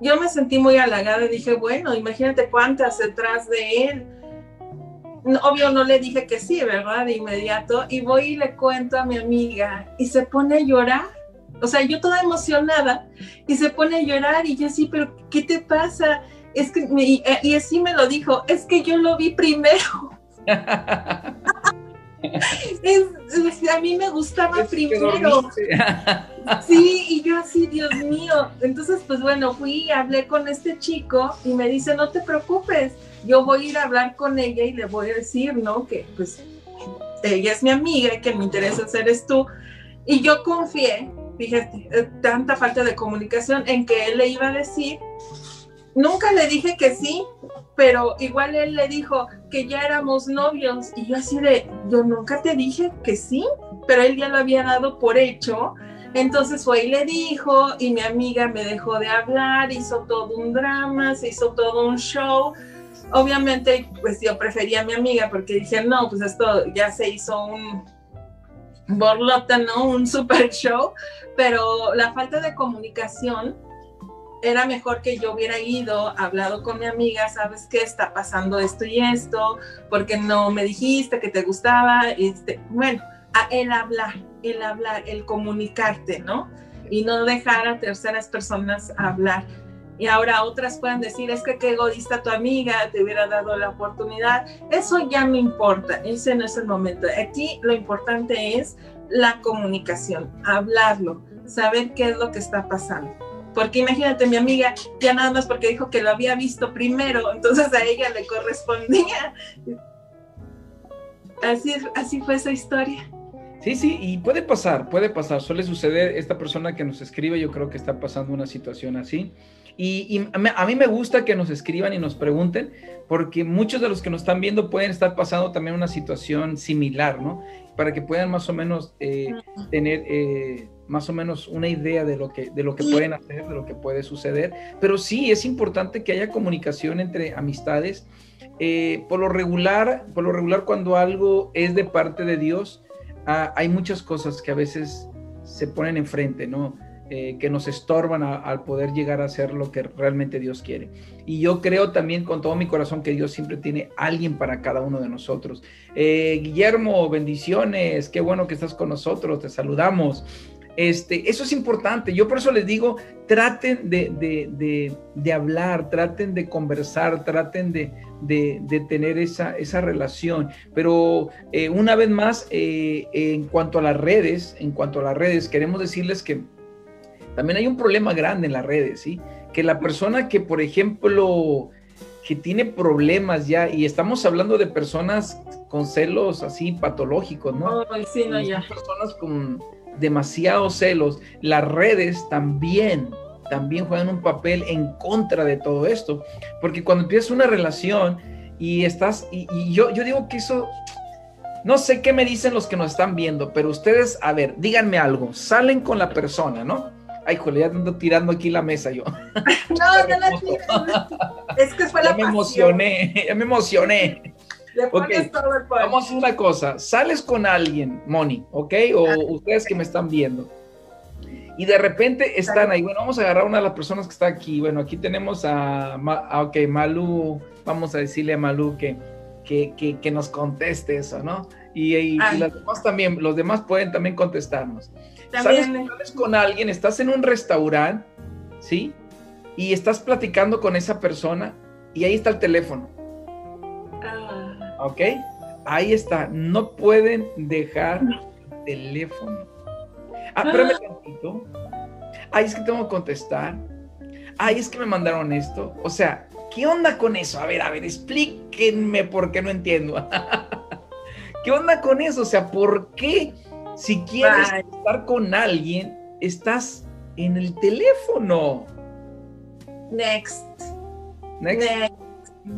C: Yo me sentí muy halagada y dije, bueno, imagínate cuántas detrás de él obvio no le dije que sí, ¿verdad? De inmediato. Y voy y le cuento a mi amiga y se pone a llorar. O sea, yo toda emocionada y se pone a llorar y yo sí, pero ¿qué te pasa? Es que, y, así me lo dijo, es que yo lo vi primero. a mí me gustaba primero. sí, y yo así, Dios mío. Entonces, pues bueno, fui, hablé con este chico y me dice, no te preocupes, yo voy a ir a hablar con ella y le voy a decir, ¿no? Que pues ella es mi amiga y que me interesa eres tú. Y yo confié, fíjate, eh, tanta falta de comunicación en que él le iba a decir. Nunca le dije que sí, pero igual él le dijo que ya éramos novios y yo así de, yo nunca te dije que sí, pero él ya lo había dado por hecho. Entonces fue y le dijo y mi amiga me dejó de hablar, hizo todo un drama, se hizo todo un show obviamente, pues yo prefería a mi amiga porque dije, no, pues esto ya se hizo un borlota, ¿no? Un super show, pero la falta de comunicación era mejor que yo hubiera ido, hablado con mi amiga, sabes qué está pasando esto y esto, porque no me dijiste que te gustaba, este, bueno, a el hablar, el hablar, el comunicarte, ¿no? Y no dejar a terceras personas hablar y ahora otras puedan decir, es que qué egoísta tu amiga, te hubiera dado la oportunidad. Eso ya no importa, ese no es el momento. Aquí lo importante es la comunicación, hablarlo, saber qué es lo que está pasando. Porque imagínate, mi amiga, ya nada más porque dijo que lo había visto primero, entonces a ella le correspondía. Así, así fue esa historia.
B: Sí, sí, y puede pasar, puede pasar, suele suceder. Esta persona que nos escribe, yo creo que está pasando una situación así. Y, a mí me gusta que nos escriban y nos pregunten, porque muchos de los que nos están viendo pueden estar pasando también una situación similar, ¿no? Para que puedan más o menos eh, tener eh, más o menos una idea de lo, que, de lo que pueden hacer, de lo que puede suceder. Pero sí, es importante que haya comunicación entre amistades. Eh, por lo regular, por lo regular cuando algo es de parte de Dios, ah, hay muchas cosas que a veces se ponen enfrente, ¿no? Eh, que nos estorban al poder llegar a hacer lo que realmente Dios quiere. Y yo creo también con todo mi corazón que Dios siempre tiene alguien para cada uno de nosotros. Eh, Guillermo, bendiciones, qué bueno que estás con nosotros, te saludamos. Este, eso es importante. Yo por eso les digo, traten de, hablar, traten de conversar, traten de, tener esa, esa, relación. Pero eh, una vez más, en cuanto a las redes, en cuanto a las redes, queremos decirles que también hay un problema grande en las redes, ¿sí? Que la persona que, por ejemplo, que tiene problemas ya, y estamos hablando de personas con celos así patológicos, ¿no?
C: sí, no, ya.
B: Personas con demasiados celos. Las redes también, también juegan un papel en contra de todo esto, porque cuando empiezas una relación y estás, y, yo, yo digo que eso, no sé qué me dicen los que nos están viendo, pero ustedes, a ver, díganme algo, salen con la persona, ¿no? Ay, joder, ya ando tirando aquí la mesa yo.
C: No, no la tires. Es que fue la
B: Ya me emocioné, ya me emocioné. Okay. Vamos a hacer una cosa. Sales con alguien, Moni, ¿ok? O ustedes que me están viendo. Y de repente están ahí. Bueno, vamos a agarrar una de las personas que está aquí. Bueno, aquí tenemos a, a ok, Malú. Vamos a decirle a Malú que, que, que, nos conteste eso, ¿no? Y, y, y los demás también, los demás pueden también contestarnos. ¿Sabes, con alguien, estás en un restaurante, ¿sí? Y estás platicando con esa persona y ahí está el teléfono. Ah. ¿Ok? Ahí está. No pueden dejar el teléfono. Ah, espérame ah. tantito. Ay, es que tengo que contestar. ay, es que me mandaron esto. O sea, ¿qué onda con eso? A ver, a ver, explíquenme por qué no entiendo. ¿Qué onda con eso? O sea, ¿por qué si quieres estar con alguien, estás en el teléfono?
C: Next. Next.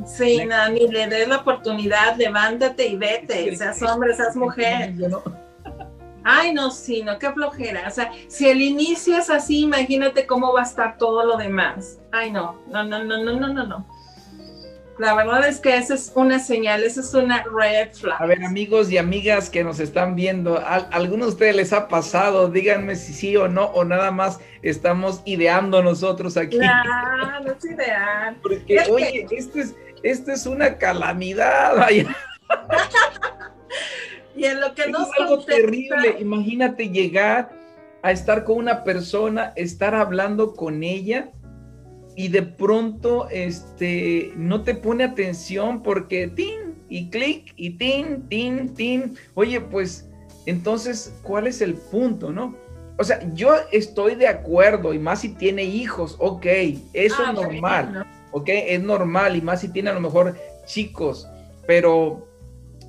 C: Sí, le... nada, ni le des la oportunidad, levántate y vete, seas hombre, seas mujer. Ay, no, sí, no, qué flojera. O sea, si el inicio es así, imagínate cómo va a estar todo lo demás. Ay, no, no, no, no, no, no, no. no. La verdad es que esa es una señal, esa es una red flag.
B: A ver, amigos y amigas que nos están viendo, ¿a alguno de ustedes les ha pasado? Díganme si sí o no, o nada más estamos ideando nosotros aquí.
C: No, no es ideal.
B: Porque, oye, esto es, esto es una calamidad.
C: y en lo que no
B: es algo terrible. Imagínate llegar a estar con una persona, estar hablando con ella y de pronto este, no te pone atención porque tin y clic y tin, tin, tin. Oye, pues entonces, ¿cuál es el punto, no? O sea, yo estoy de acuerdo y más si tiene hijos, ok, eso ah, es normal, ok, es normal y más si tiene a lo mejor chicos, pero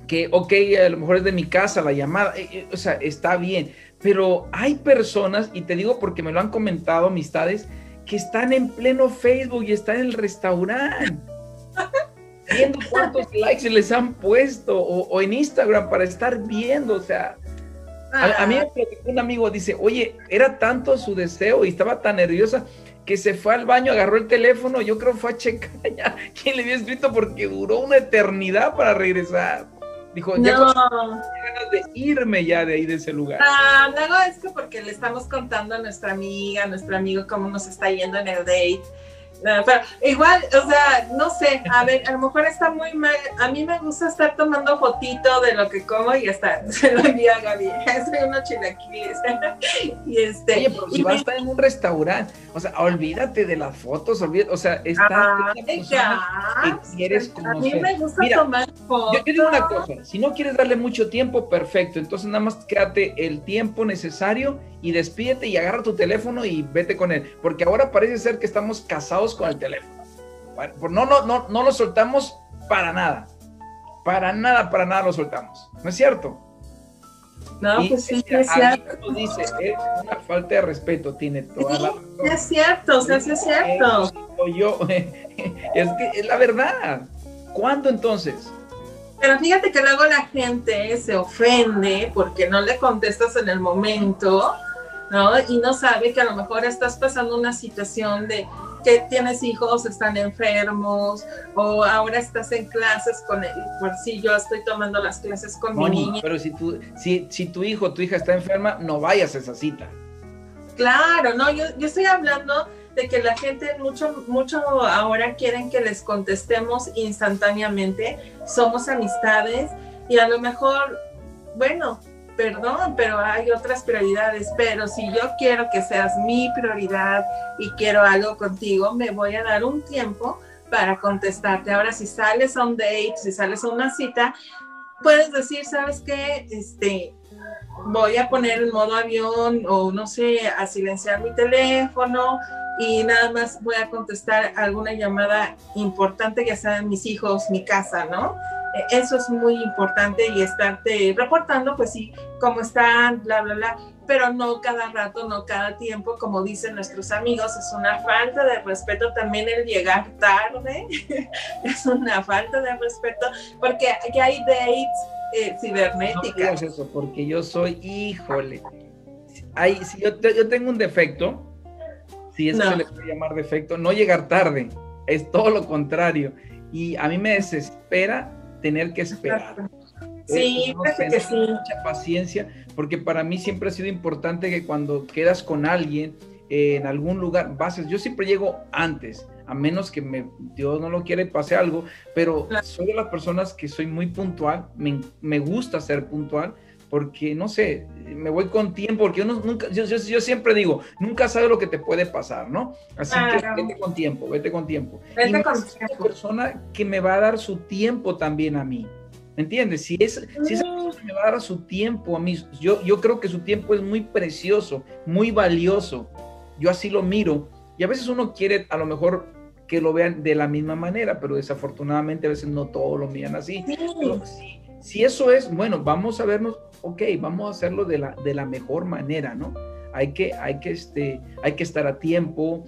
B: que, ok, a lo mejor es de mi casa la llamada, eh, eh, o sea, está bien, pero hay personas, y te digo porque me lo han comentado amistades, que están en pleno Facebook y están en el restaurante. viendo cuántos likes les han puesto o, en Instagram para estar viendo, o sea, a, mí un amigo dice, oye, era tanto su deseo y estaba tan nerviosa que se fue al baño, agarró el teléfono, yo creo fue a checar ya quién le había escrito porque duró una eternidad para regresar. Dijo, ya no. ganas de irme ya de ahí de ese lugar.
C: Ah, luego es que porque le estamos contando a nuestra amiga, a nuestro amigo cómo nos está yendo en el date pero igual, o sea, no sé, a ver, a lo mejor está muy mal. A mí me gusta estar tomando fotito de lo que como y hasta se lo envía a Gaby. Soy unos chilaquiles. y este,
B: Oye, pero si vas a estar en un restaurante, o sea, olvídate de las fotos, olvídate, o sea, estás ah,
C: ya, que quieres conocer. A mí me gusta tomar fotos.
B: Yo, digo una cosa, si no quieres darle mucho tiempo, perfecto, entonces nada más quédate el tiempo necesario y despídete y agarra tu teléfono y vete con él, porque ahora parece ser que estamos casados con el teléfono. No, no, no, no lo soltamos para nada. Para nada, para nada lo soltamos. ¿No es cierto?
C: No, pues sí, es cierto.
B: Dice, es una falta de respeto, tiene toda la
C: Es cierto, sea, es cierto.
B: Yo, es que es la verdad. ¿Cuándo entonces?
C: Pero fíjate que luego la gente se ofende porque no le contestas en el momento, ¿no? Y no sabe que a lo mejor estás pasando una situación de que tienes hijos, están enfermos, o ahora estás en clases con él. Por si yo estoy tomando las clases con mi niña.
B: Pero si tu, si, si tu hijo o tu hija está enferma, no vayas a esa cita.
C: Claro, no, yo, yo estoy hablando de que la gente mucho, mucho ahora quieren que les contestemos instantáneamente, somos amistades y a lo mejor, bueno, perdón, pero hay otras prioridades, pero si yo quiero que seas mi prioridad y quiero algo contigo, me voy a dar un tiempo para contestarte. Ahora, si sales a un date, si sales a una cita, puedes decir, ¿sabes qué? Este, voy a poner en modo avión o no sé, a silenciar mi teléfono y nada más voy a contestar alguna llamada importante, ya sean mis hijos, mi casa, ¿no? Eso es muy importante y estarte reportando, pues sí, cómo están, bla, bla, bla, pero no cada rato, no cada tiempo, como dicen nuestros amigos, es una falta de respeto también el llegar tarde, es una falta de respeto, porque aquí hay dates eh, cibernéticas.
B: No eso, porque yo soy, híjole, hay, si yo, yo tengo un defecto, si eso se le puede llamar defecto, no llegar tarde, es todo lo contrario. Y a mí me desespera tener que esperar.
C: Sí, que sí.
B: Mucha paciencia, porque para mí siempre ha sido importante que cuando quedas con alguien eh, en algún lugar, bases, yo siempre llego antes, a menos que me, Dios no lo quiere, pase algo, pero soy de las personas que soy muy puntual, me, me gusta ser puntual, porque no sé, me voy con tiempo, porque yo, nunca, yo, yo, siempre digo, nunca sabes lo que te puede pasar, ¿no? Así que vete con tiempo, vete con tiempo.
C: Vete con
B: tiempo. Una persona que me va a dar su tiempo también a mí. ¿Me entiendes? Si, es, si esa mm. persona me va a dar su tiempo a mí, yo, yo creo que su tiempo es muy precioso, muy valioso. Yo así lo miro Y a veces uno quiere a lo mejor que lo vean de la misma manera, pero desafortunadamente a veces no todos lo miran así. si, eso es, bueno, vamos a vernos, ok, vamos a hacerlo de la, de la mejor manera, ¿no? Hay que, hay que, este, hay que estar a tiempo,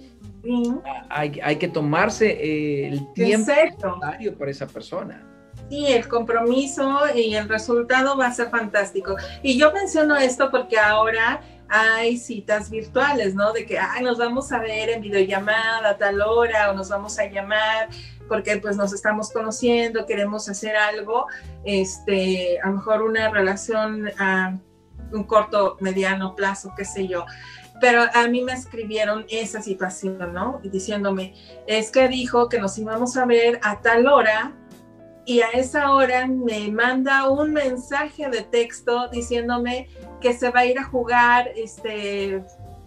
B: hay, hay, que tomarse eh, el tiempo necesario para esa persona.
C: Sí, el compromiso y el resultado va a ser fantástico. Y yo menciono esto porque ahora hay citas virtuales, ¿no? De que, ay, nos vamos a ver en videollamada a tal hora o nos vamos a llamar porque pues nos estamos conociendo, queremos hacer algo, este, a lo mejor una relación a un corto, mediano plazo, qué sé yo. Pero a mí me escribieron esa situación, ¿no? Diciéndome, es que dijo que nos íbamos a ver a tal hora y a esa hora me manda un mensaje de texto diciéndome que se va a ir a jugar, este,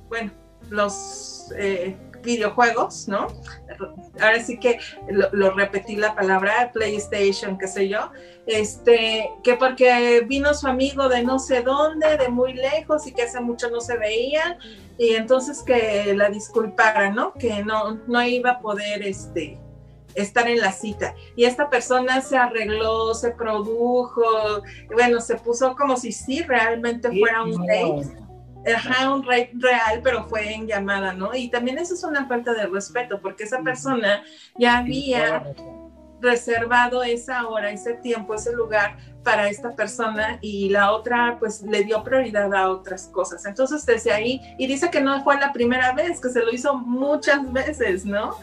C: bueno, los eh, videojuegos, ¿no? Ahora sí que lo, repetí la palabra PlayStation, qué sé yo, este, que porque vino su amigo de no sé dónde, de muy lejos y que hace mucho no se veían, y entonces que la disculpara, ¿no? Que no, no iba a poder, este, estar en la cita. Y esta persona se arregló, se produjo, bueno, se puso como si sí realmente fuera un date. Ajá, un rey real, pero fue en llamada, ¿no? Y también eso es una falta de respeto, porque esa persona ya había reservado esa hora, ese tiempo, ese lugar para esta persona y la otra pues le dio prioridad a otras cosas. Entonces desde ahí, y dice que no fue la primera vez, que se lo hizo muchas veces, ¿no?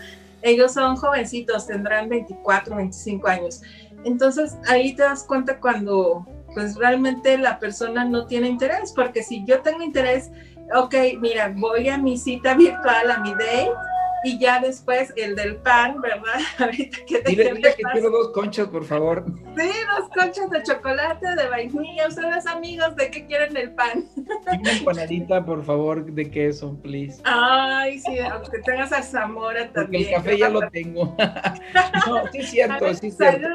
C: Ellos son jovencitos, tendrán 24, 25 años. Entonces ahí te das cuenta cuando pues realmente la persona no tiene interés, porque si yo tengo interés, ok, mira, voy a mi cita virtual, a mi date, y ya después el del pan, ¿verdad? Ahorita
B: que te dile, dile que quiero dos conchas, por favor.
C: Sí, dos conchas de chocolate, de vainilla. Ustedes, amigos, ¿de qué quieren el pan?
B: Una empanadita, por favor, de queso, please.
C: Ay, sí, aunque tengas a Zamora también.
B: el café ya lo tengo. no, sí es cierto, sí es cierto.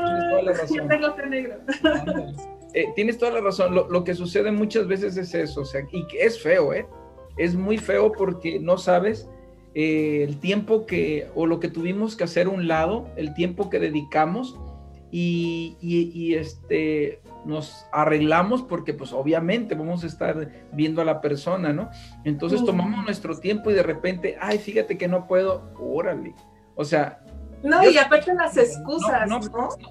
B: Razón. Yo tengo negro. Eh, tienes toda la razón. Lo, lo que sucede muchas veces es eso, o sea, y que es feo, ¿eh? Es muy feo porque no sabes eh, el tiempo que, o lo que tuvimos que hacer un lado, el tiempo que dedicamos y, y, este, nos arreglamos porque pues obviamente vamos a estar viendo a la persona, ¿no? Entonces tomamos nuestro tiempo y de repente, ay, fíjate que no puedo, órale. O sea,
C: no, y aparte las excusas, no,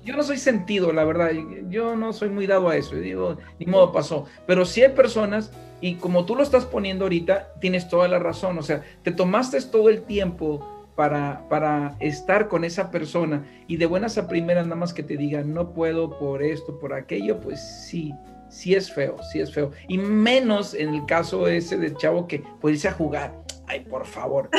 B: Yo no soy sentido, la verdad. Yo no soy muy dado a eso. Digo, ni modo pasó. Pero sí hay personas, y como tú lo estás poniendo ahorita, tienes toda la razón. O sea, te tomaste todo el tiempo para, para estar con esa persona y de buenas a primeras nada más que te digan, no puedo por esto, por aquello, pues sí, sí es feo, sí es feo. Y menos en el caso ese del chavo que puede irse a jugar ay, por favor.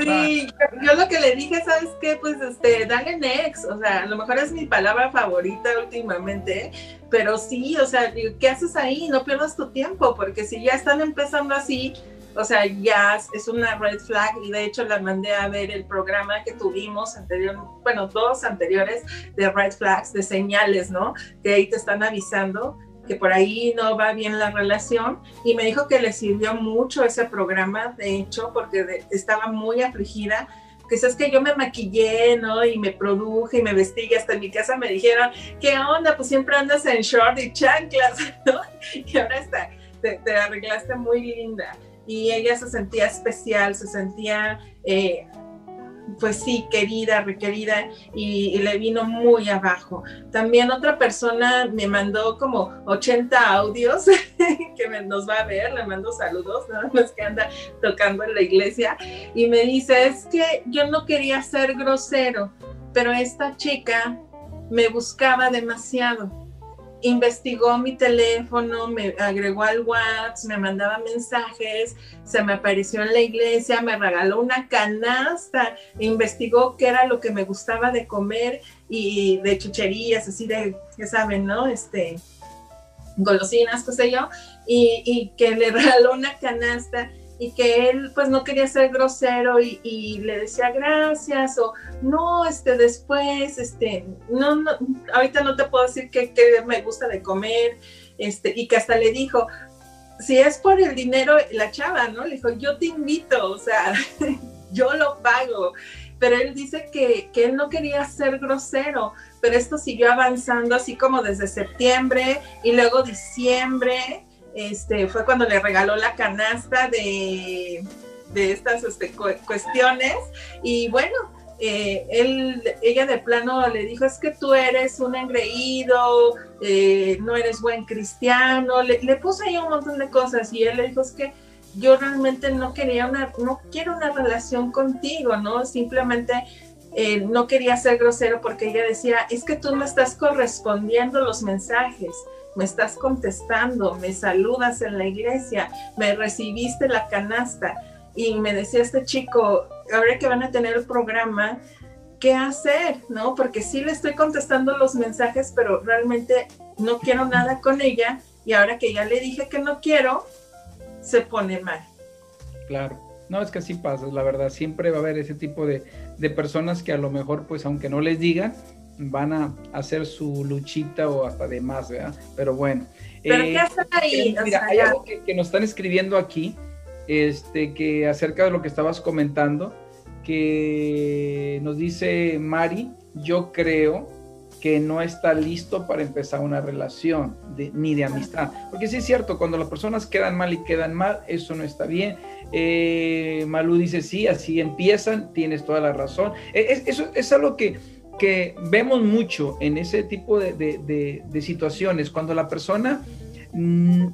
C: sí, yo, lo que le dije, ¿sabes qué? Pues, este, dale next, o sea, a lo mejor es mi palabra favorita últimamente, pero sí, o sea, ¿qué haces ahí? No pierdas tu tiempo, porque si ya están empezando así, o sea, ya es una red flag y de hecho la mandé a ver el programa que tuvimos anterior, bueno, dos anteriores de red flags, de señales, ¿no? Que ahí te están avisando que por ahí no va bien la relación y me dijo que le sirvió mucho ese programa, de hecho, porque estaba muy afligida. Que es que yo me maquillé, ¿no? Y me produje y me vestí y hasta en mi casa me dijeron, ¿qué onda? Pues siempre andas en short y chanclas, ¿no? Y ahora está, te, te arreglaste muy linda. Y ella se sentía especial, se sentía eh, pues sí, querida, requerida, y, le vino muy abajo. También otra persona me mandó como 80 audios que nos va a ver, le mando saludos, nada más que anda tocando en la iglesia, y me dice, es que yo no quería ser grosero, pero esta chica me buscaba demasiado investigó mi teléfono, me agregó al WhatsApp, me mandaba mensajes, se me apareció en la iglesia, me regaló una canasta, investigó qué era lo que me gustaba de comer y de chucherías, así de, ya saben, ¿no? Este, golosinas, qué sé yo, y, y que le regaló una canasta y que él pues no quería ser grosero y, le decía gracias o no, este después, este, no, no ahorita no te puedo decir qué me gusta de comer, este, y que hasta le dijo, si es por el dinero, la chava, ¿no? Le dijo, yo te invito, o sea, yo lo pago. Pero él dice que, que él no quería ser grosero, pero esto siguió avanzando así como desde septiembre y luego diciembre, este, fue cuando le regaló la canasta de, estas este, cuestiones. Y bueno, eh, él, ella de plano le dijo, es que tú eres un engreído, eh, no eres buen cristiano, le, le puso ahí un montón de cosas y él le dijo, es que yo realmente no quería una, no quiero una relación contigo, ¿no? Simplemente eh, no quería ser grosero porque ella decía, es que tú no estás correspondiendo los mensajes, me estás contestando, me saludas en la iglesia, me recibiste la canasta y me decía este chico, ahora que van a tener el programa, ¿qué hacer? ¿No? Porque sí le estoy contestando los mensajes, pero realmente no quiero nada con ella y ahora que ya le dije que no quiero, se pone mal.
B: Claro. No, es que así pasa, la verdad. Siempre va a haber ese tipo de, de personas que a lo mejor, pues, aunque no les digan, van a hacer su luchita o hasta de más, ¿verdad? Pero bueno.
C: ¿Pero qué hacen ahí?
B: Mira, hay algo que, que, nos están escribiendo aquí este, que acerca de lo que estabas comentando, que nos dice Mari, yo creo que no está listo para empezar una relación ni de amistad. Porque sí es cierto, cuando las personas quedan mal y quedan mal, eso no está bien. Eh, Malú dice, sí, así empiezan, tienes toda la razón. E, es, eso es algo que, que vemos mucho en ese tipo de, de, de situaciones, cuando la persona mm,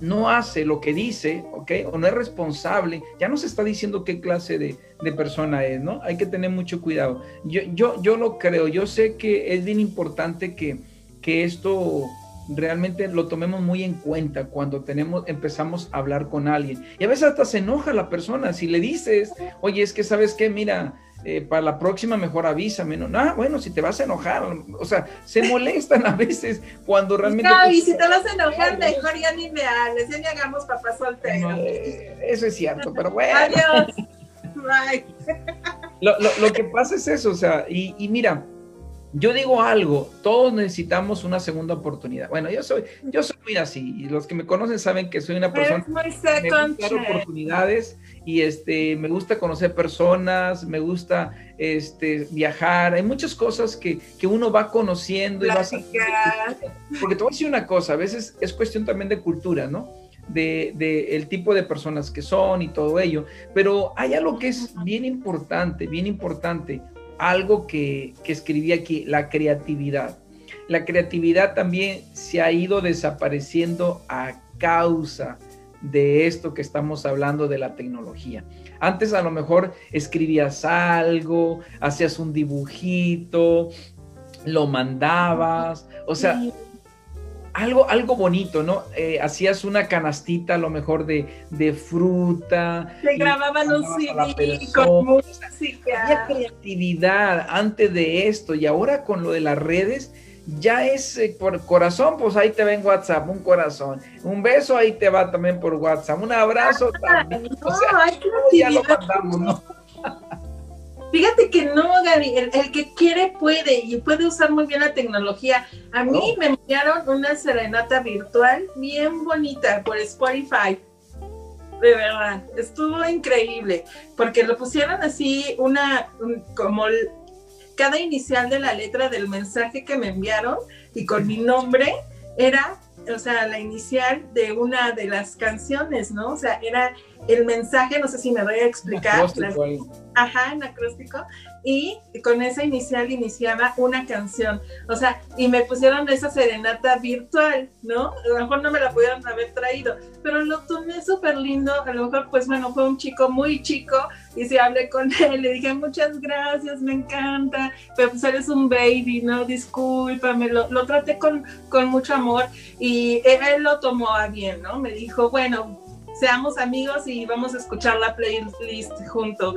B: no hace lo que dice, ¿ok? O no es responsable, ya no se está diciendo qué clase de, persona es, ¿no? Hay que tener mucho cuidado. Yo, yo, yo lo creo, yo sé que es bien importante que, que esto realmente lo tomemos muy en cuenta cuando tenemos, empezamos a hablar con alguien. Y a veces hasta se enoja la persona si le dices, oye, es que sabes qué, mira, eh, para la próxima mejor avísame. No, ah, bueno, si te vas a enojar, o sea, se molestan a veces cuando realmente...
C: No, y si te vas a enojar, mejor ya ni me hables, ya ni hagamos papá soltero.
B: Eso es cierto, pero bueno.
C: Adiós. Bye.
B: Lo, lo, lo, que pasa es eso, o sea, y, y mira, yo digo algo, todos necesitamos una segunda oportunidad. Bueno, yo soy, yo soy muy así, y los que me conocen saben que soy una persona
C: que
B: oportunidades y este, me gusta conocer personas, me gusta este, viajar, hay muchas cosas que, que uno va conociendo y va porque te voy a decir una cosa, a veces es cuestión también de cultura, ¿no? De, de, el tipo de personas que son y todo ello. Pero hay algo que es bien importante, bien importante algo que, que escribí aquí, la creatividad. La creatividad también se ha ido desapareciendo a causa de esto que estamos hablando de la tecnología. Antes a lo mejor escribías algo, hacías un dibujito, lo mandabas, o sea, algo, algo bonito, ¿no? Eh, hacías una canastita a lo mejor de, de fruta.
C: Se grababan un CD con música.
B: Había creatividad antes de esto y ahora con lo de las redes ya es eh, por corazón, pues ahí te ven WhatsApp, un corazón. Un beso ahí te va también por WhatsApp. Un abrazo también.
C: No, o sea, ya lo mandamos, ¿no? Fíjate que no, Gaby, el, que quiere puede y puede usar muy bien la tecnología. A mí me enviaron una serenata virtual bien bonita por Spotify. De verdad, estuvo increíble, porque lo pusieron así, una, como cada inicial de la letra del mensaje que me enviaron y con mi nombre era, o sea, la inicial de una de las canciones, ¿no? O sea, era el mensaje, no sé si me voy a explicar. ajá, en acróstico. Y con esa inicial iniciaba una canción. O sea, y me pusieron esa serenata virtual, ¿no? A lo mejor no me la pudieron haber traído, pero lo tomé súper lindo. A lo mejor, pues bueno, fue un chico muy chico y si hablé con él, le dije muchas gracias, me encanta, pero pues eres un baby, ¿no? Discúlpame, lo, lo traté con, con mucho amor y él lo tomó a bien, ¿no? Me dijo, bueno, seamos amigos y vamos a escuchar la playlist juntos.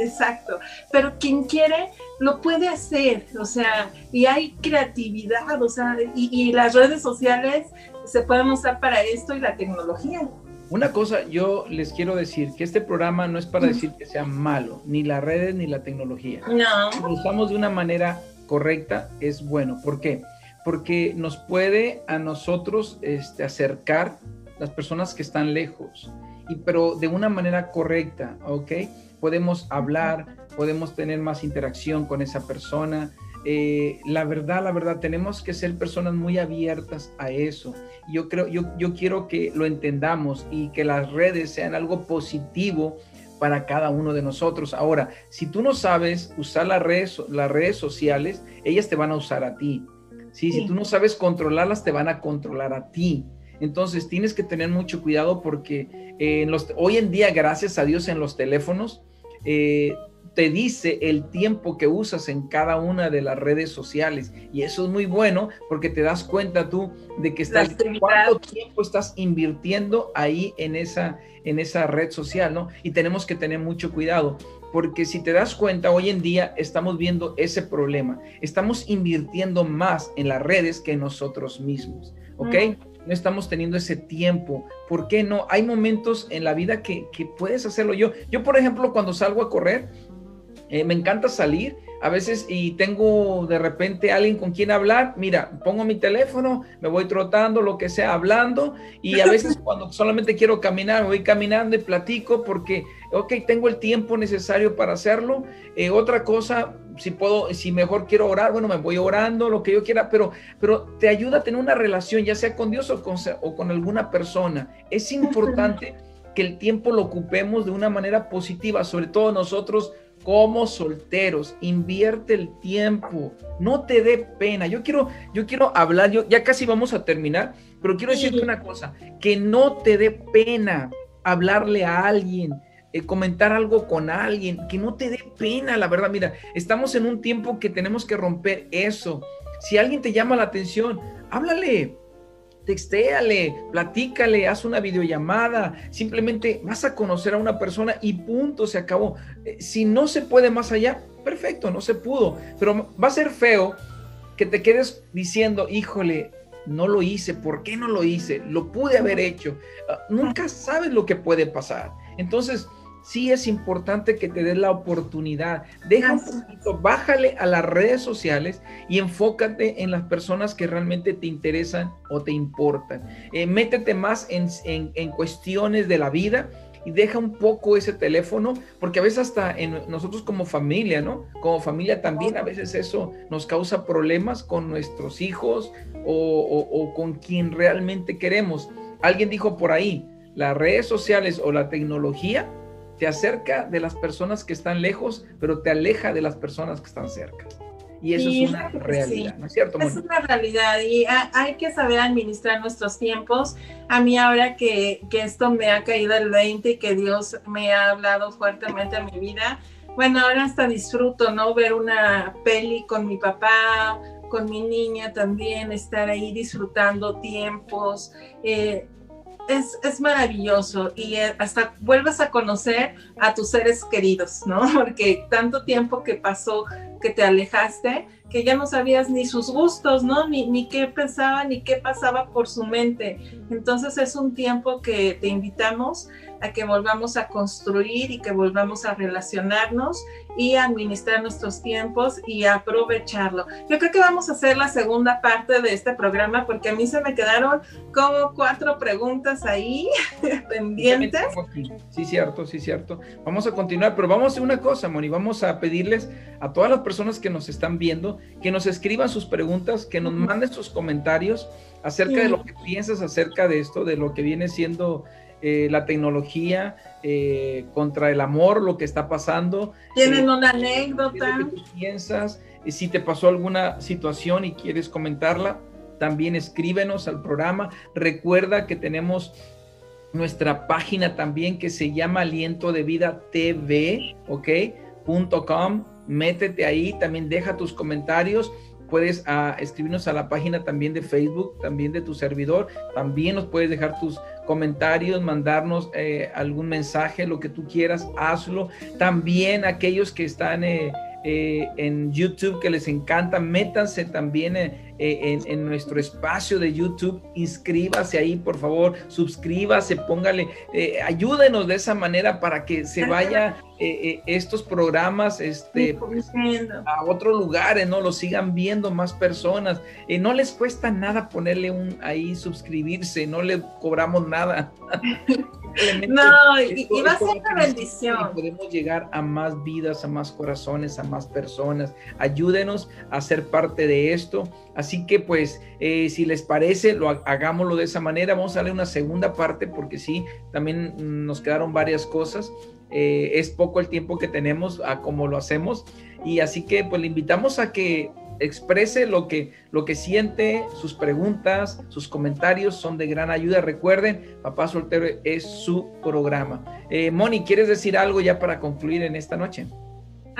C: Exacto. Pero quien quiere lo puede hacer, o sea, y hay creatividad, o sea, y, las redes sociales se pueden usar para esto y la tecnología.
B: Una cosa, yo les quiero decir que este programa no es para decir que sea malo, ni las redes ni la tecnología.
C: No.
B: Si lo usamos de una manera correcta, es bueno. ¿Por qué? Porque nos puede a nosotros este, acercar las personas que están lejos, y, pero de una manera correcta, ¿ok? podemos hablar, podemos tener más interacción con esa persona. Eh, la verdad, la verdad, tenemos que ser personas muy abiertas a eso. Yo creo, yo, yo quiero que lo entendamos y que las redes sean algo positivo para cada uno de nosotros. Ahora, si tú no sabes usar las redes, las redes sociales, ellas te van a usar a ti. ¿sí? Si tú no sabes controlarlas, te van a controlar a ti. Entonces tienes que tener mucho cuidado porque eh, los, hoy en día, gracias a Dios, en los teléfonos, eh, te dice el tiempo que usas en cada una de las redes sociales. Y eso es muy bueno porque te das cuenta tú de que estás, cuánto tiempo estás invirtiendo ahí en esa, en esa red social, ¿no? Y tenemos que tener mucho cuidado porque si te das cuenta, hoy en día estamos viendo ese problema. Estamos invirtiendo más en las redes que en nosotros mismos, ¿ok? No estamos teniendo ese tiempo. ¿Por qué no? Hay momentos en la vida que, que puedes hacerlo yo. Yo, por ejemplo, cuando salgo a correr, eh, me encanta salir a veces y tengo de repente alguien con quien hablar, mira, pongo mi teléfono, me voy trotando, lo que sea, hablando y a veces cuando solamente quiero caminar, me voy caminando y platico porque, ok, tengo el tiempo necesario para hacerlo. Eh, otra cosa, si puedo, si mejor quiero orar, bueno, me voy orando, lo que yo quiera, pero, pero te ayuda a tener una relación, ya sea con Dios o con, o con alguna persona. Es importante que el tiempo lo ocupemos de una manera positiva, sobre todo nosotros como solteros, invierte el tiempo, no te dé pena. Yo quiero, yo quiero hablar, yo ya casi vamos a terminar, pero quiero decirte una cosa, que no te dé pena hablarle a alguien, eh, comentar algo con alguien, que no te dé pena, la verdad, mira, estamos en un tiempo que tenemos que romper eso. Si alguien te llama la atención, háblale, textéale, platícale, haz una videollamada, simplemente vas a conocer a una persona y punto, se acabó. Eh, si no se puede más allá, perfecto, no se pudo, pero va a ser feo que te quedes diciendo, híjole, no lo hice, ¿por qué no lo hice? Lo pude haber hecho. Ah, nunca sabes lo que puede pasar. Entonces, sí es importante que te des la oportunidad. Deja un poquito, bájale a las redes sociales y enfócate en las personas que realmente te interesan o te importan. Eh, métete más en, en, cuestiones de la vida y deja un poco ese teléfono, porque a veces hasta en nosotros como familia, ¿no? Como familia también a veces eso nos causa problemas con nuestros hijos o, o con quien realmente queremos. Alguien dijo por ahí, las redes sociales o la tecnología te acerca de las personas que están lejos, pero te aleja de las personas que están cerca. Y eso es una realidad, ¿no es cierto?
C: Es una realidad y hay que saber administrar nuestros tiempos. A mí ahora que, que esto me ha caído el 20 y que Dios me ha hablado fuertemente a mi vida, bueno, ahora hasta disfruto, ¿no? Ver una peli con mi papá, con mi niña también, estar ahí disfrutando tiempos. Eh, es, maravilloso y eh, hasta vuelves a conocer a tus seres queridos, ¿no? Porque tanto tiempo que pasó que te alejaste, que ya no sabías ni sus gustos, ¿no? Ni, ni qué pensaba, ni qué pasaba por su mente. Entonces es un tiempo que te invitamos a que volvamos a construir y que volvamos a relacionarnos y administrar nuestros tiempos y aprovecharlo. Yo creo que vamos a hacer la segunda parte de este programa porque a mí se me quedaron como cuatro preguntas ahí pendientes.
B: Sí, cierto, sí, cierto. Vamos a continuar, pero vamos a hacer una cosa, Moni, vamos a pedirles a todas las personas que nos están viendo que nos escriban sus preguntas, que nos manden sus comentarios acerca de lo que piensas acerca de esto, de lo que viene siendo eh, la tecnología eh, contra el amor, lo que está pasando.
C: ¿Tienen eh, una anécdota?
B: Si te pasó alguna situación y quieres comentarla, también escríbenos al programa. Recuerda que tenemos nuestra página también que se llama Aliento de Vida TV, ¿ok? .com. Métete ahí, también deja tus comentarios puedes ah, escribirnos a la página también de Facebook, también de tu servidor, también nos puedes dejar tus comentarios, mandarnos eh, algún mensaje, lo que tú quieras, hazlo. También aquellos que están eh, eh, en YouTube, que les encanta, métanse también eh, en, nuestro espacio de YouTube. Inscríbase ahí, por favor, suscríbase, póngale, eh, ayúdenos de esa manera para que se vaya eh, estos programas este, pues, a otros lugares, ¿no? Lo sigan viendo más personas. no les cuesta nada ponerle un ahí, suscribirse, no le cobramos nada.
C: no, y, va a ser una bendición.
B: podemos llegar a más vidas, a más corazones, a más personas. Ayúdenos a ser parte de esto. Así que pues, eh, si les parece, lo hagámoslo de esa manera. Vamos a darle una segunda parte porque sí, también nos quedaron varias cosas. Eh, es poco el tiempo que tenemos a cómo lo hacemos. Y así que pues le invitamos a que exprese lo que, lo que siente, sus preguntas, sus comentarios son de gran ayuda. Recuerden, Papá Soltero es su programa. Eh, Moni, ¿quieres decir algo ya para concluir en esta noche?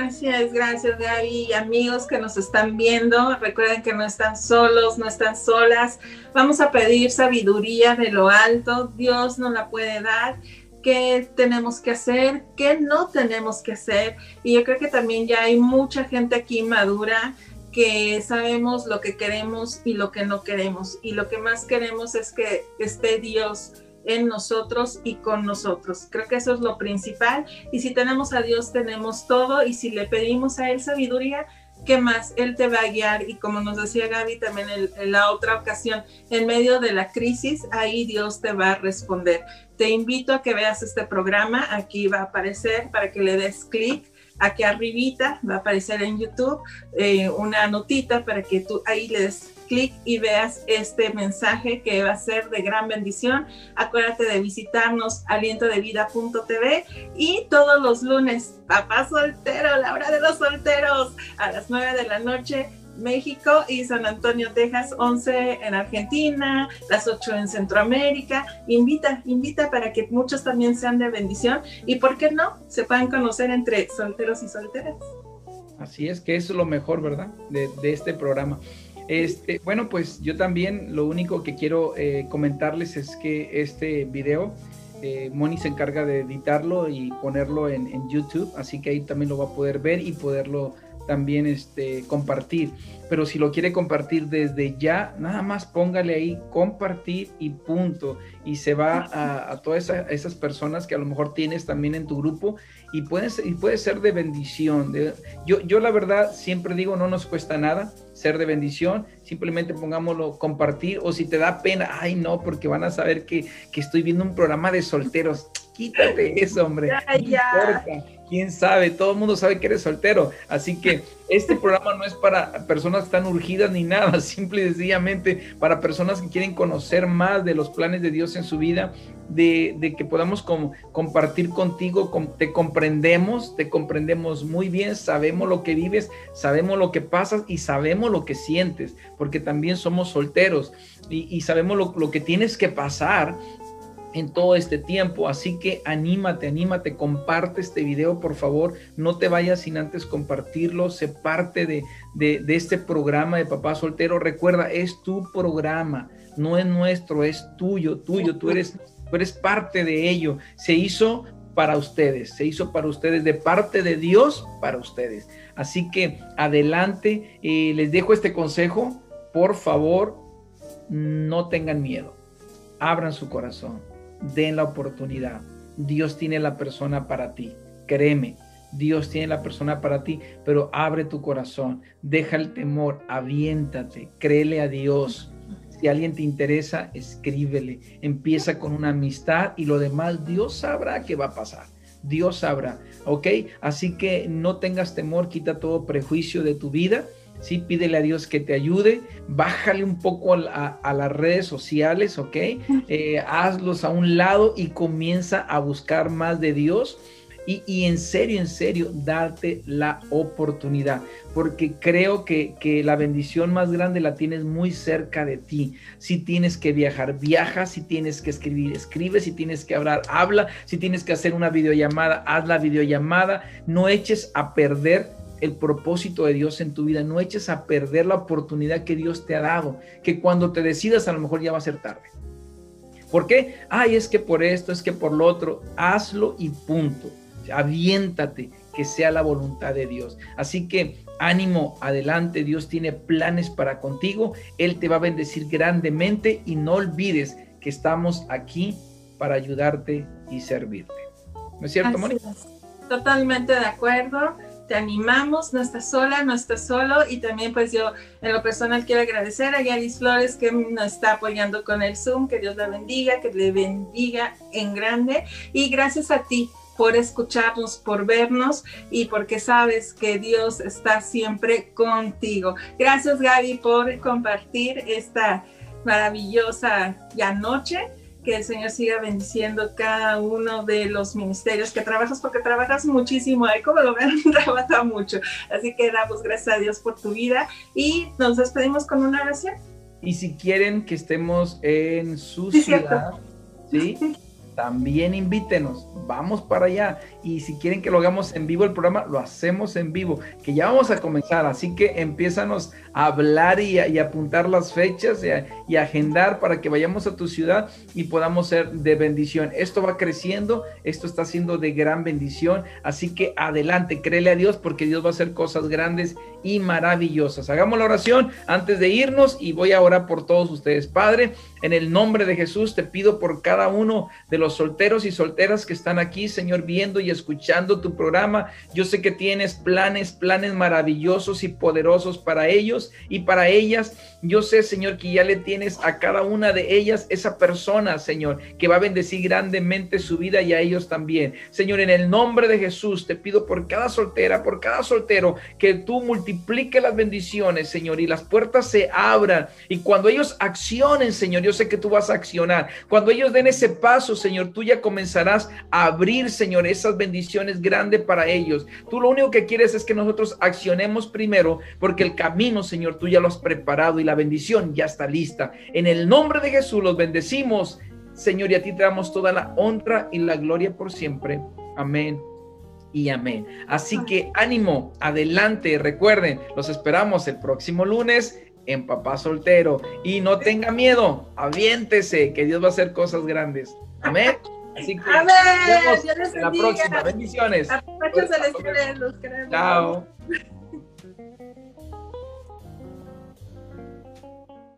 C: Así es, gracias Gaby. Amigos que nos están viendo, recuerden que no están solos, no están solas. Vamos a pedir sabiduría de lo alto, Dios nos la puede dar qué tenemos que hacer, qué no tenemos que hacer. Y yo creo que también ya hay mucha gente aquí madura que sabemos lo que queremos y lo que no queremos. Y lo que más queremos es que esté Dios en nosotros y con nosotros. Creo que eso es lo principal. Y si tenemos a Dios, tenemos todo. Y si le pedimos a Él sabiduría, ¿qué más? Él te va a guiar. Y como nos decía Gaby también en, la otra ocasión, en medio de la crisis, ahí Dios te va a responder. Te invito a que veas este programa. Aquí va a aparecer para que le des clic aquí arribita va a aparecer en YouTube eh, una notita para que tú ahí le des clic y veas este mensaje que va a ser de gran bendición. Acuérdate de visitarnos alientodevida.tv y todos los lunes, papá soltero, la hora de los solteros, a las 9 de la noche México y San Antonio, Texas, 11 en Argentina, las 8 en Centroamérica. Invita, invita para que muchos también sean de bendición y, ¿por qué no?, se puedan conocer entre solteros y solteras.
B: Así es, que es lo mejor, ¿verdad?, de, este programa. Este, bueno, pues yo también lo único que quiero eh, comentarles es que este video, eh, Moni se encarga de editarlo y ponerlo en, YouTube, así que ahí también lo va a poder ver y poderlo también este, compartir. Pero si lo quiere compartir desde ya, nada más póngale ahí compartir y punto. Y se va a, todas esas personas que a lo mejor tienes también en tu grupo y puede ser, y puede ser de bendición. yo, yo la verdad siempre digo, no nos cuesta nada ser de bendición, simplemente pongámoslo compartir o si te da pena, ay no, porque van a saber que, que estoy viendo un programa de solteros. Quítate eso, hombre. Ya, ya quién sabe, todo el mundo sabe que eres soltero. Así que este programa no es para personas están urgidas ni nada, simple y sencillamente para personas que quieren conocer más de los planes de Dios en su vida, de, que podamos compartir contigo, te comprendemos, te comprendemos muy bien, sabemos lo que vives, sabemos lo que pasas y sabemos lo que sientes, porque también somos solteros y, sabemos lo que tienes que pasar en todo este tiempo. Así que anímate, anímate, comparte este video, por favor. No te vayas sin antes compartirlo. Sé parte de, de, este programa de Papá Soltero. Recuerda, es tu programa, no es nuestro, es tuyo, tuyo. Tú eres, tú eres parte de ello. Se hizo para ustedes, se hizo para ustedes, de parte de Dios para ustedes. Así que adelante, eh, les dejo este consejo. Por favor, no tengan miedo. Abran su corazón den la oportunidad. Dios tiene la persona para ti. Créeme, Dios tiene la persona para ti, pero abre tu corazón, deja el temor, aviéntate, créele a Dios. Si alguien te interesa, escríbele. Empieza con una amistad y lo demás Dios sabrá qué va a pasar. Dios sabrá, ¿ok? Así que no tengas temor, quita todo prejuicio de tu vida ¿sí? Pídele a Dios que te ayude, bájale un poco a, las redes sociales, ¿ok? Eh, hazlos a un lado y comienza a buscar más de Dios. Y, en serio, en serio, darte la oportunidad, porque creo que, que, la bendición más grande la tienes muy cerca de ti. Si tienes que viajar, viaja, si tienes que escribir, escribe, si tienes que hablar, habla, si tienes que hacer una videollamada, haz la videollamada, no eches a perder el propósito de Dios en tu vida. No eches a perder la oportunidad que Dios te ha dado, que cuando te decidas a lo mejor ya va a ser tarde. ¿Por qué? Ay, es que por esto, es que por lo otro. Hazlo y punto. Aviéntate, que sea la voluntad de Dios. Así que ánimo, adelante, Dios tiene planes para contigo, Él te va a bendecir grandemente y no olvides que estamos aquí para ayudarte y servirte. ¿No es cierto, Mónica?
C: Totalmente de acuerdo te animamos, no estás sola, no estás solo. Y también pues yo en lo personal quiero agradecer a Yaris Flores que nos está apoyando con el Zoom, que Dios la bendiga, que le bendiga en grande. Y gracias a ti por escucharnos, por vernos y porque sabes que Dios está siempre contigo. Gracias Gaby por compartir esta maravillosa ya noche que el Señor siga bendiciendo cada uno de los ministerios que trabajas, porque trabajas muchísimo, ahí como lo ven, trabaja mucho. Así que damos gracias a Dios por tu vida y nos despedimos con una oración.
B: Y si quieren que estemos en su ciudad, ¿sí? También invítenos, vamos para allá. Y si quieren que lo hagamos en vivo el programa, lo hacemos en vivo, que ya vamos a comenzar. Así que empiezanos a hablar y, a, apuntar las fechas y, agendar para que vayamos a tu ciudad y podamos ser de bendición. Esto va creciendo, esto está siendo de gran bendición. Así que adelante, créele a Dios porque Dios va a hacer cosas grandes y maravillosas. Hagamos la oración antes de irnos y voy a orar por todos ustedes. Padre, en el nombre de Jesús te pido por cada uno de los solteros y solteras que están aquí, Señor, viendo y escuchando tu programa. Yo sé que tienes planes, planes maravillosos y poderosos para ellos y para ellas. Yo sé, Señor, que ya le tienes a cada una de ellas esa persona, Señor, que va a bendecir grandemente su vida y a ellos también. Señor, en el nombre de Jesús te pido por cada soltera, por cada soltero, que tú multiplique las bendiciones, Señor, y las puertas se abran. Y cuando ellos accionen, Señor, yo sé que tú vas a accionar. Cuando ellos den ese paso, Señor, tú ya comenzarás a abrir, Señor, esas bendiciones grandes para ellos. Tú lo único que quieres es que nosotros accionemos primero, porque el camino, Señor, tú ya lo has preparado y la bendición ya está lista. En el nombre de Jesús los bendecimos, Señor, y a ti te damos toda la honra y la gloria por siempre. Amén y amén. Así que ánimo, adelante, recuerden, los esperamos el próximo lunes en Papá Soltero y no tenga miedo, aviéntese, que Dios va a hacer cosas grandes. Amén. Así que
C: Amén.
B: Nos vemos en la próxima. Bendiciones.
C: Chao.